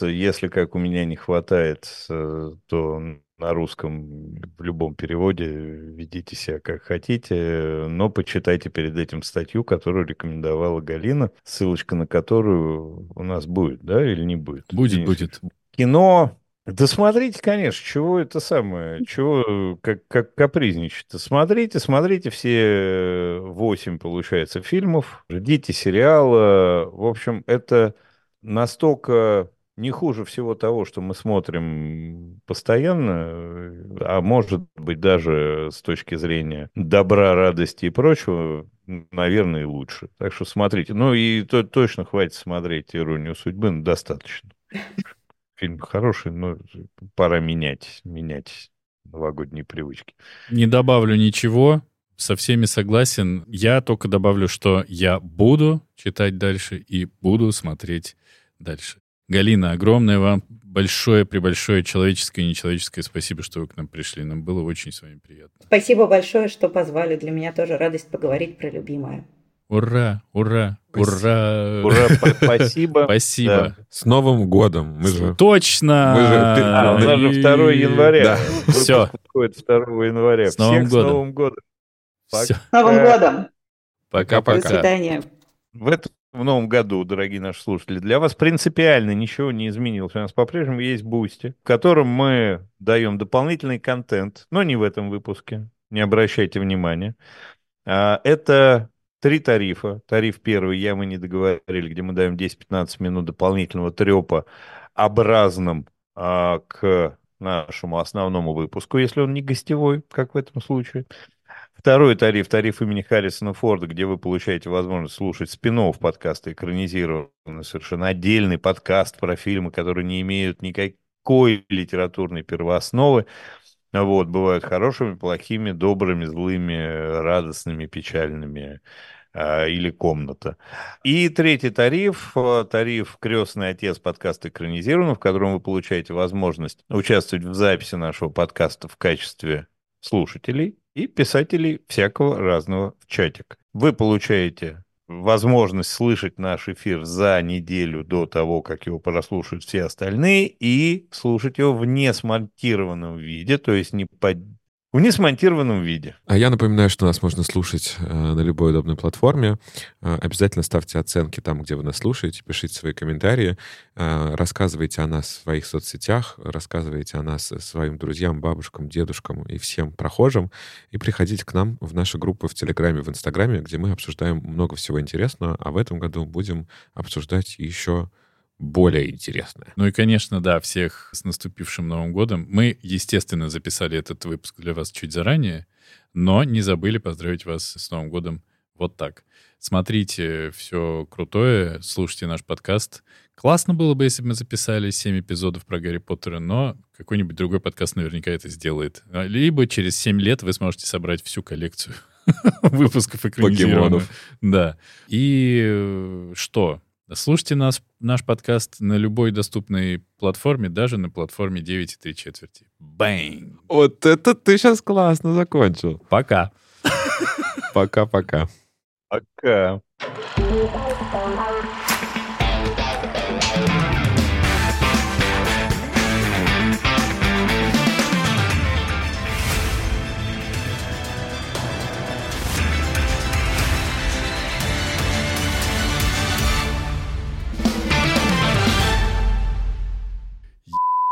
[SPEAKER 4] если, как у меня, не хватает, э, то на русском в любом переводе, ведите себя как хотите, но почитайте перед этим статью, которую рекомендовала Галина, ссылочка на которую у нас будет, да, или не будет?
[SPEAKER 3] Будет, Денис? будет.
[SPEAKER 4] Кино да смотрите, конечно, чего это самое, чего как, как капризничать-то. Смотрите, смотрите все восемь, получается, фильмов, ждите сериала. В общем, это настолько не хуже всего того, что мы смотрим постоянно, а может быть даже с точки зрения добра, радости и прочего, наверное, и лучше. Так что смотрите. Ну и то, точно хватит смотреть «Иронию судьбы», ну, достаточно. Фильм хороший, но пора менять, менять новогодние привычки.
[SPEAKER 3] Не добавлю ничего, со всеми согласен. Я только добавлю, что я буду читать дальше и буду смотреть дальше. Галина, огромное вам большое, пребольшое человеческое и нечеловеческое спасибо, что вы к нам пришли. Нам было очень с вами приятно.
[SPEAKER 2] Спасибо большое, что позвали. Для меня тоже радость поговорить про любимое.
[SPEAKER 3] Ура, ура, ура.
[SPEAKER 4] Ура, спасибо.
[SPEAKER 3] Спасибо.
[SPEAKER 1] С Новым годом! Мы же...
[SPEAKER 3] Точно!
[SPEAKER 1] Мы же- ты-
[SPEAKER 4] А, у нас же 2 января.
[SPEAKER 1] Да.
[SPEAKER 4] Выпуск
[SPEAKER 3] Всё.
[SPEAKER 4] выходит 2 января.
[SPEAKER 3] С Новым
[SPEAKER 4] Всех
[SPEAKER 3] годом.
[SPEAKER 4] с Новым годом.
[SPEAKER 3] Всё,
[SPEAKER 2] С Новым годом! До
[SPEAKER 3] пока-пока.
[SPEAKER 2] свидания.
[SPEAKER 4] В этом в новом году, дорогие наши слушатели, для вас принципиально ничего не изменилось. У нас по-прежнему есть Boosty, в котором мы даем дополнительный контент, но не в этом выпуске, не обращайте внимания. А, Это три тарифа. Тариф первый, я мы не договорили, где мы даем 10-15 минут дополнительного трепа образным а, к нашему основному выпуску, если он не гостевой, как в этом случае. Второй тариф, тариф имени Харрисона Форда, где вы получаете возможность слушать спин подкаста экранизированный, совершенно отдельный подкаст про фильмы, которые не имеют никакой литературной первоосновы. Вот, бывают хорошими, плохими, добрыми, злыми, радостными, печальными а, или комната. И третий тариф, а, тариф «Крестный отец» подкаста экранизирован, в котором вы получаете возможность участвовать в записи нашего подкаста в качестве слушателей и писателей всякого разного в чатик. Вы получаете возможность слышать наш эфир за неделю до того, как его прослушают все остальные, и слушать его в несмонтированном виде, то есть не под... в несмонтированном виде.
[SPEAKER 1] А я напоминаю, что нас можно слушать э, на любой удобной платформе. Э, обязательно ставьте оценки там, где вы нас слушаете, пишите свои комментарии, э, рассказывайте о нас в своих соцсетях, рассказывайте о нас своим друзьям, бабушкам, дедушкам и всем прохожим. И приходите к нам в наши группы в Телеграме, в Инстаграме, где мы обсуждаем много всего интересного, а в этом году будем обсуждать еще более интересное.
[SPEAKER 3] Ну и, конечно, да, всех с наступившим Новым годом. Мы, естественно, записали этот выпуск для вас чуть заранее, но не забыли поздравить вас с Новым годом вот так. Смотрите все крутое, слушайте наш подкаст. Классно было бы, если бы мы записали 7 эпизодов про Гарри Поттера, но какой-нибудь другой подкаст наверняка это сделает. А, Либо через 7 лет вы сможете собрать всю коллекцию выпусков экранизированных. Да. И э, что? Слушайте нас, наш подкаст на любой доступной платформе, даже на платформе 9,3 четверти. Бэнг!
[SPEAKER 1] Вот это ты сейчас классно закончил.
[SPEAKER 3] Пока!
[SPEAKER 1] Пока-пока.
[SPEAKER 4] Пока.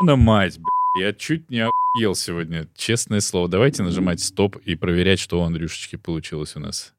[SPEAKER 3] На мать, бля, я чуть не охуел сегодня, честное слово. Давайте нажимать стоп и проверять, что у Андрюшечки получилось у нас.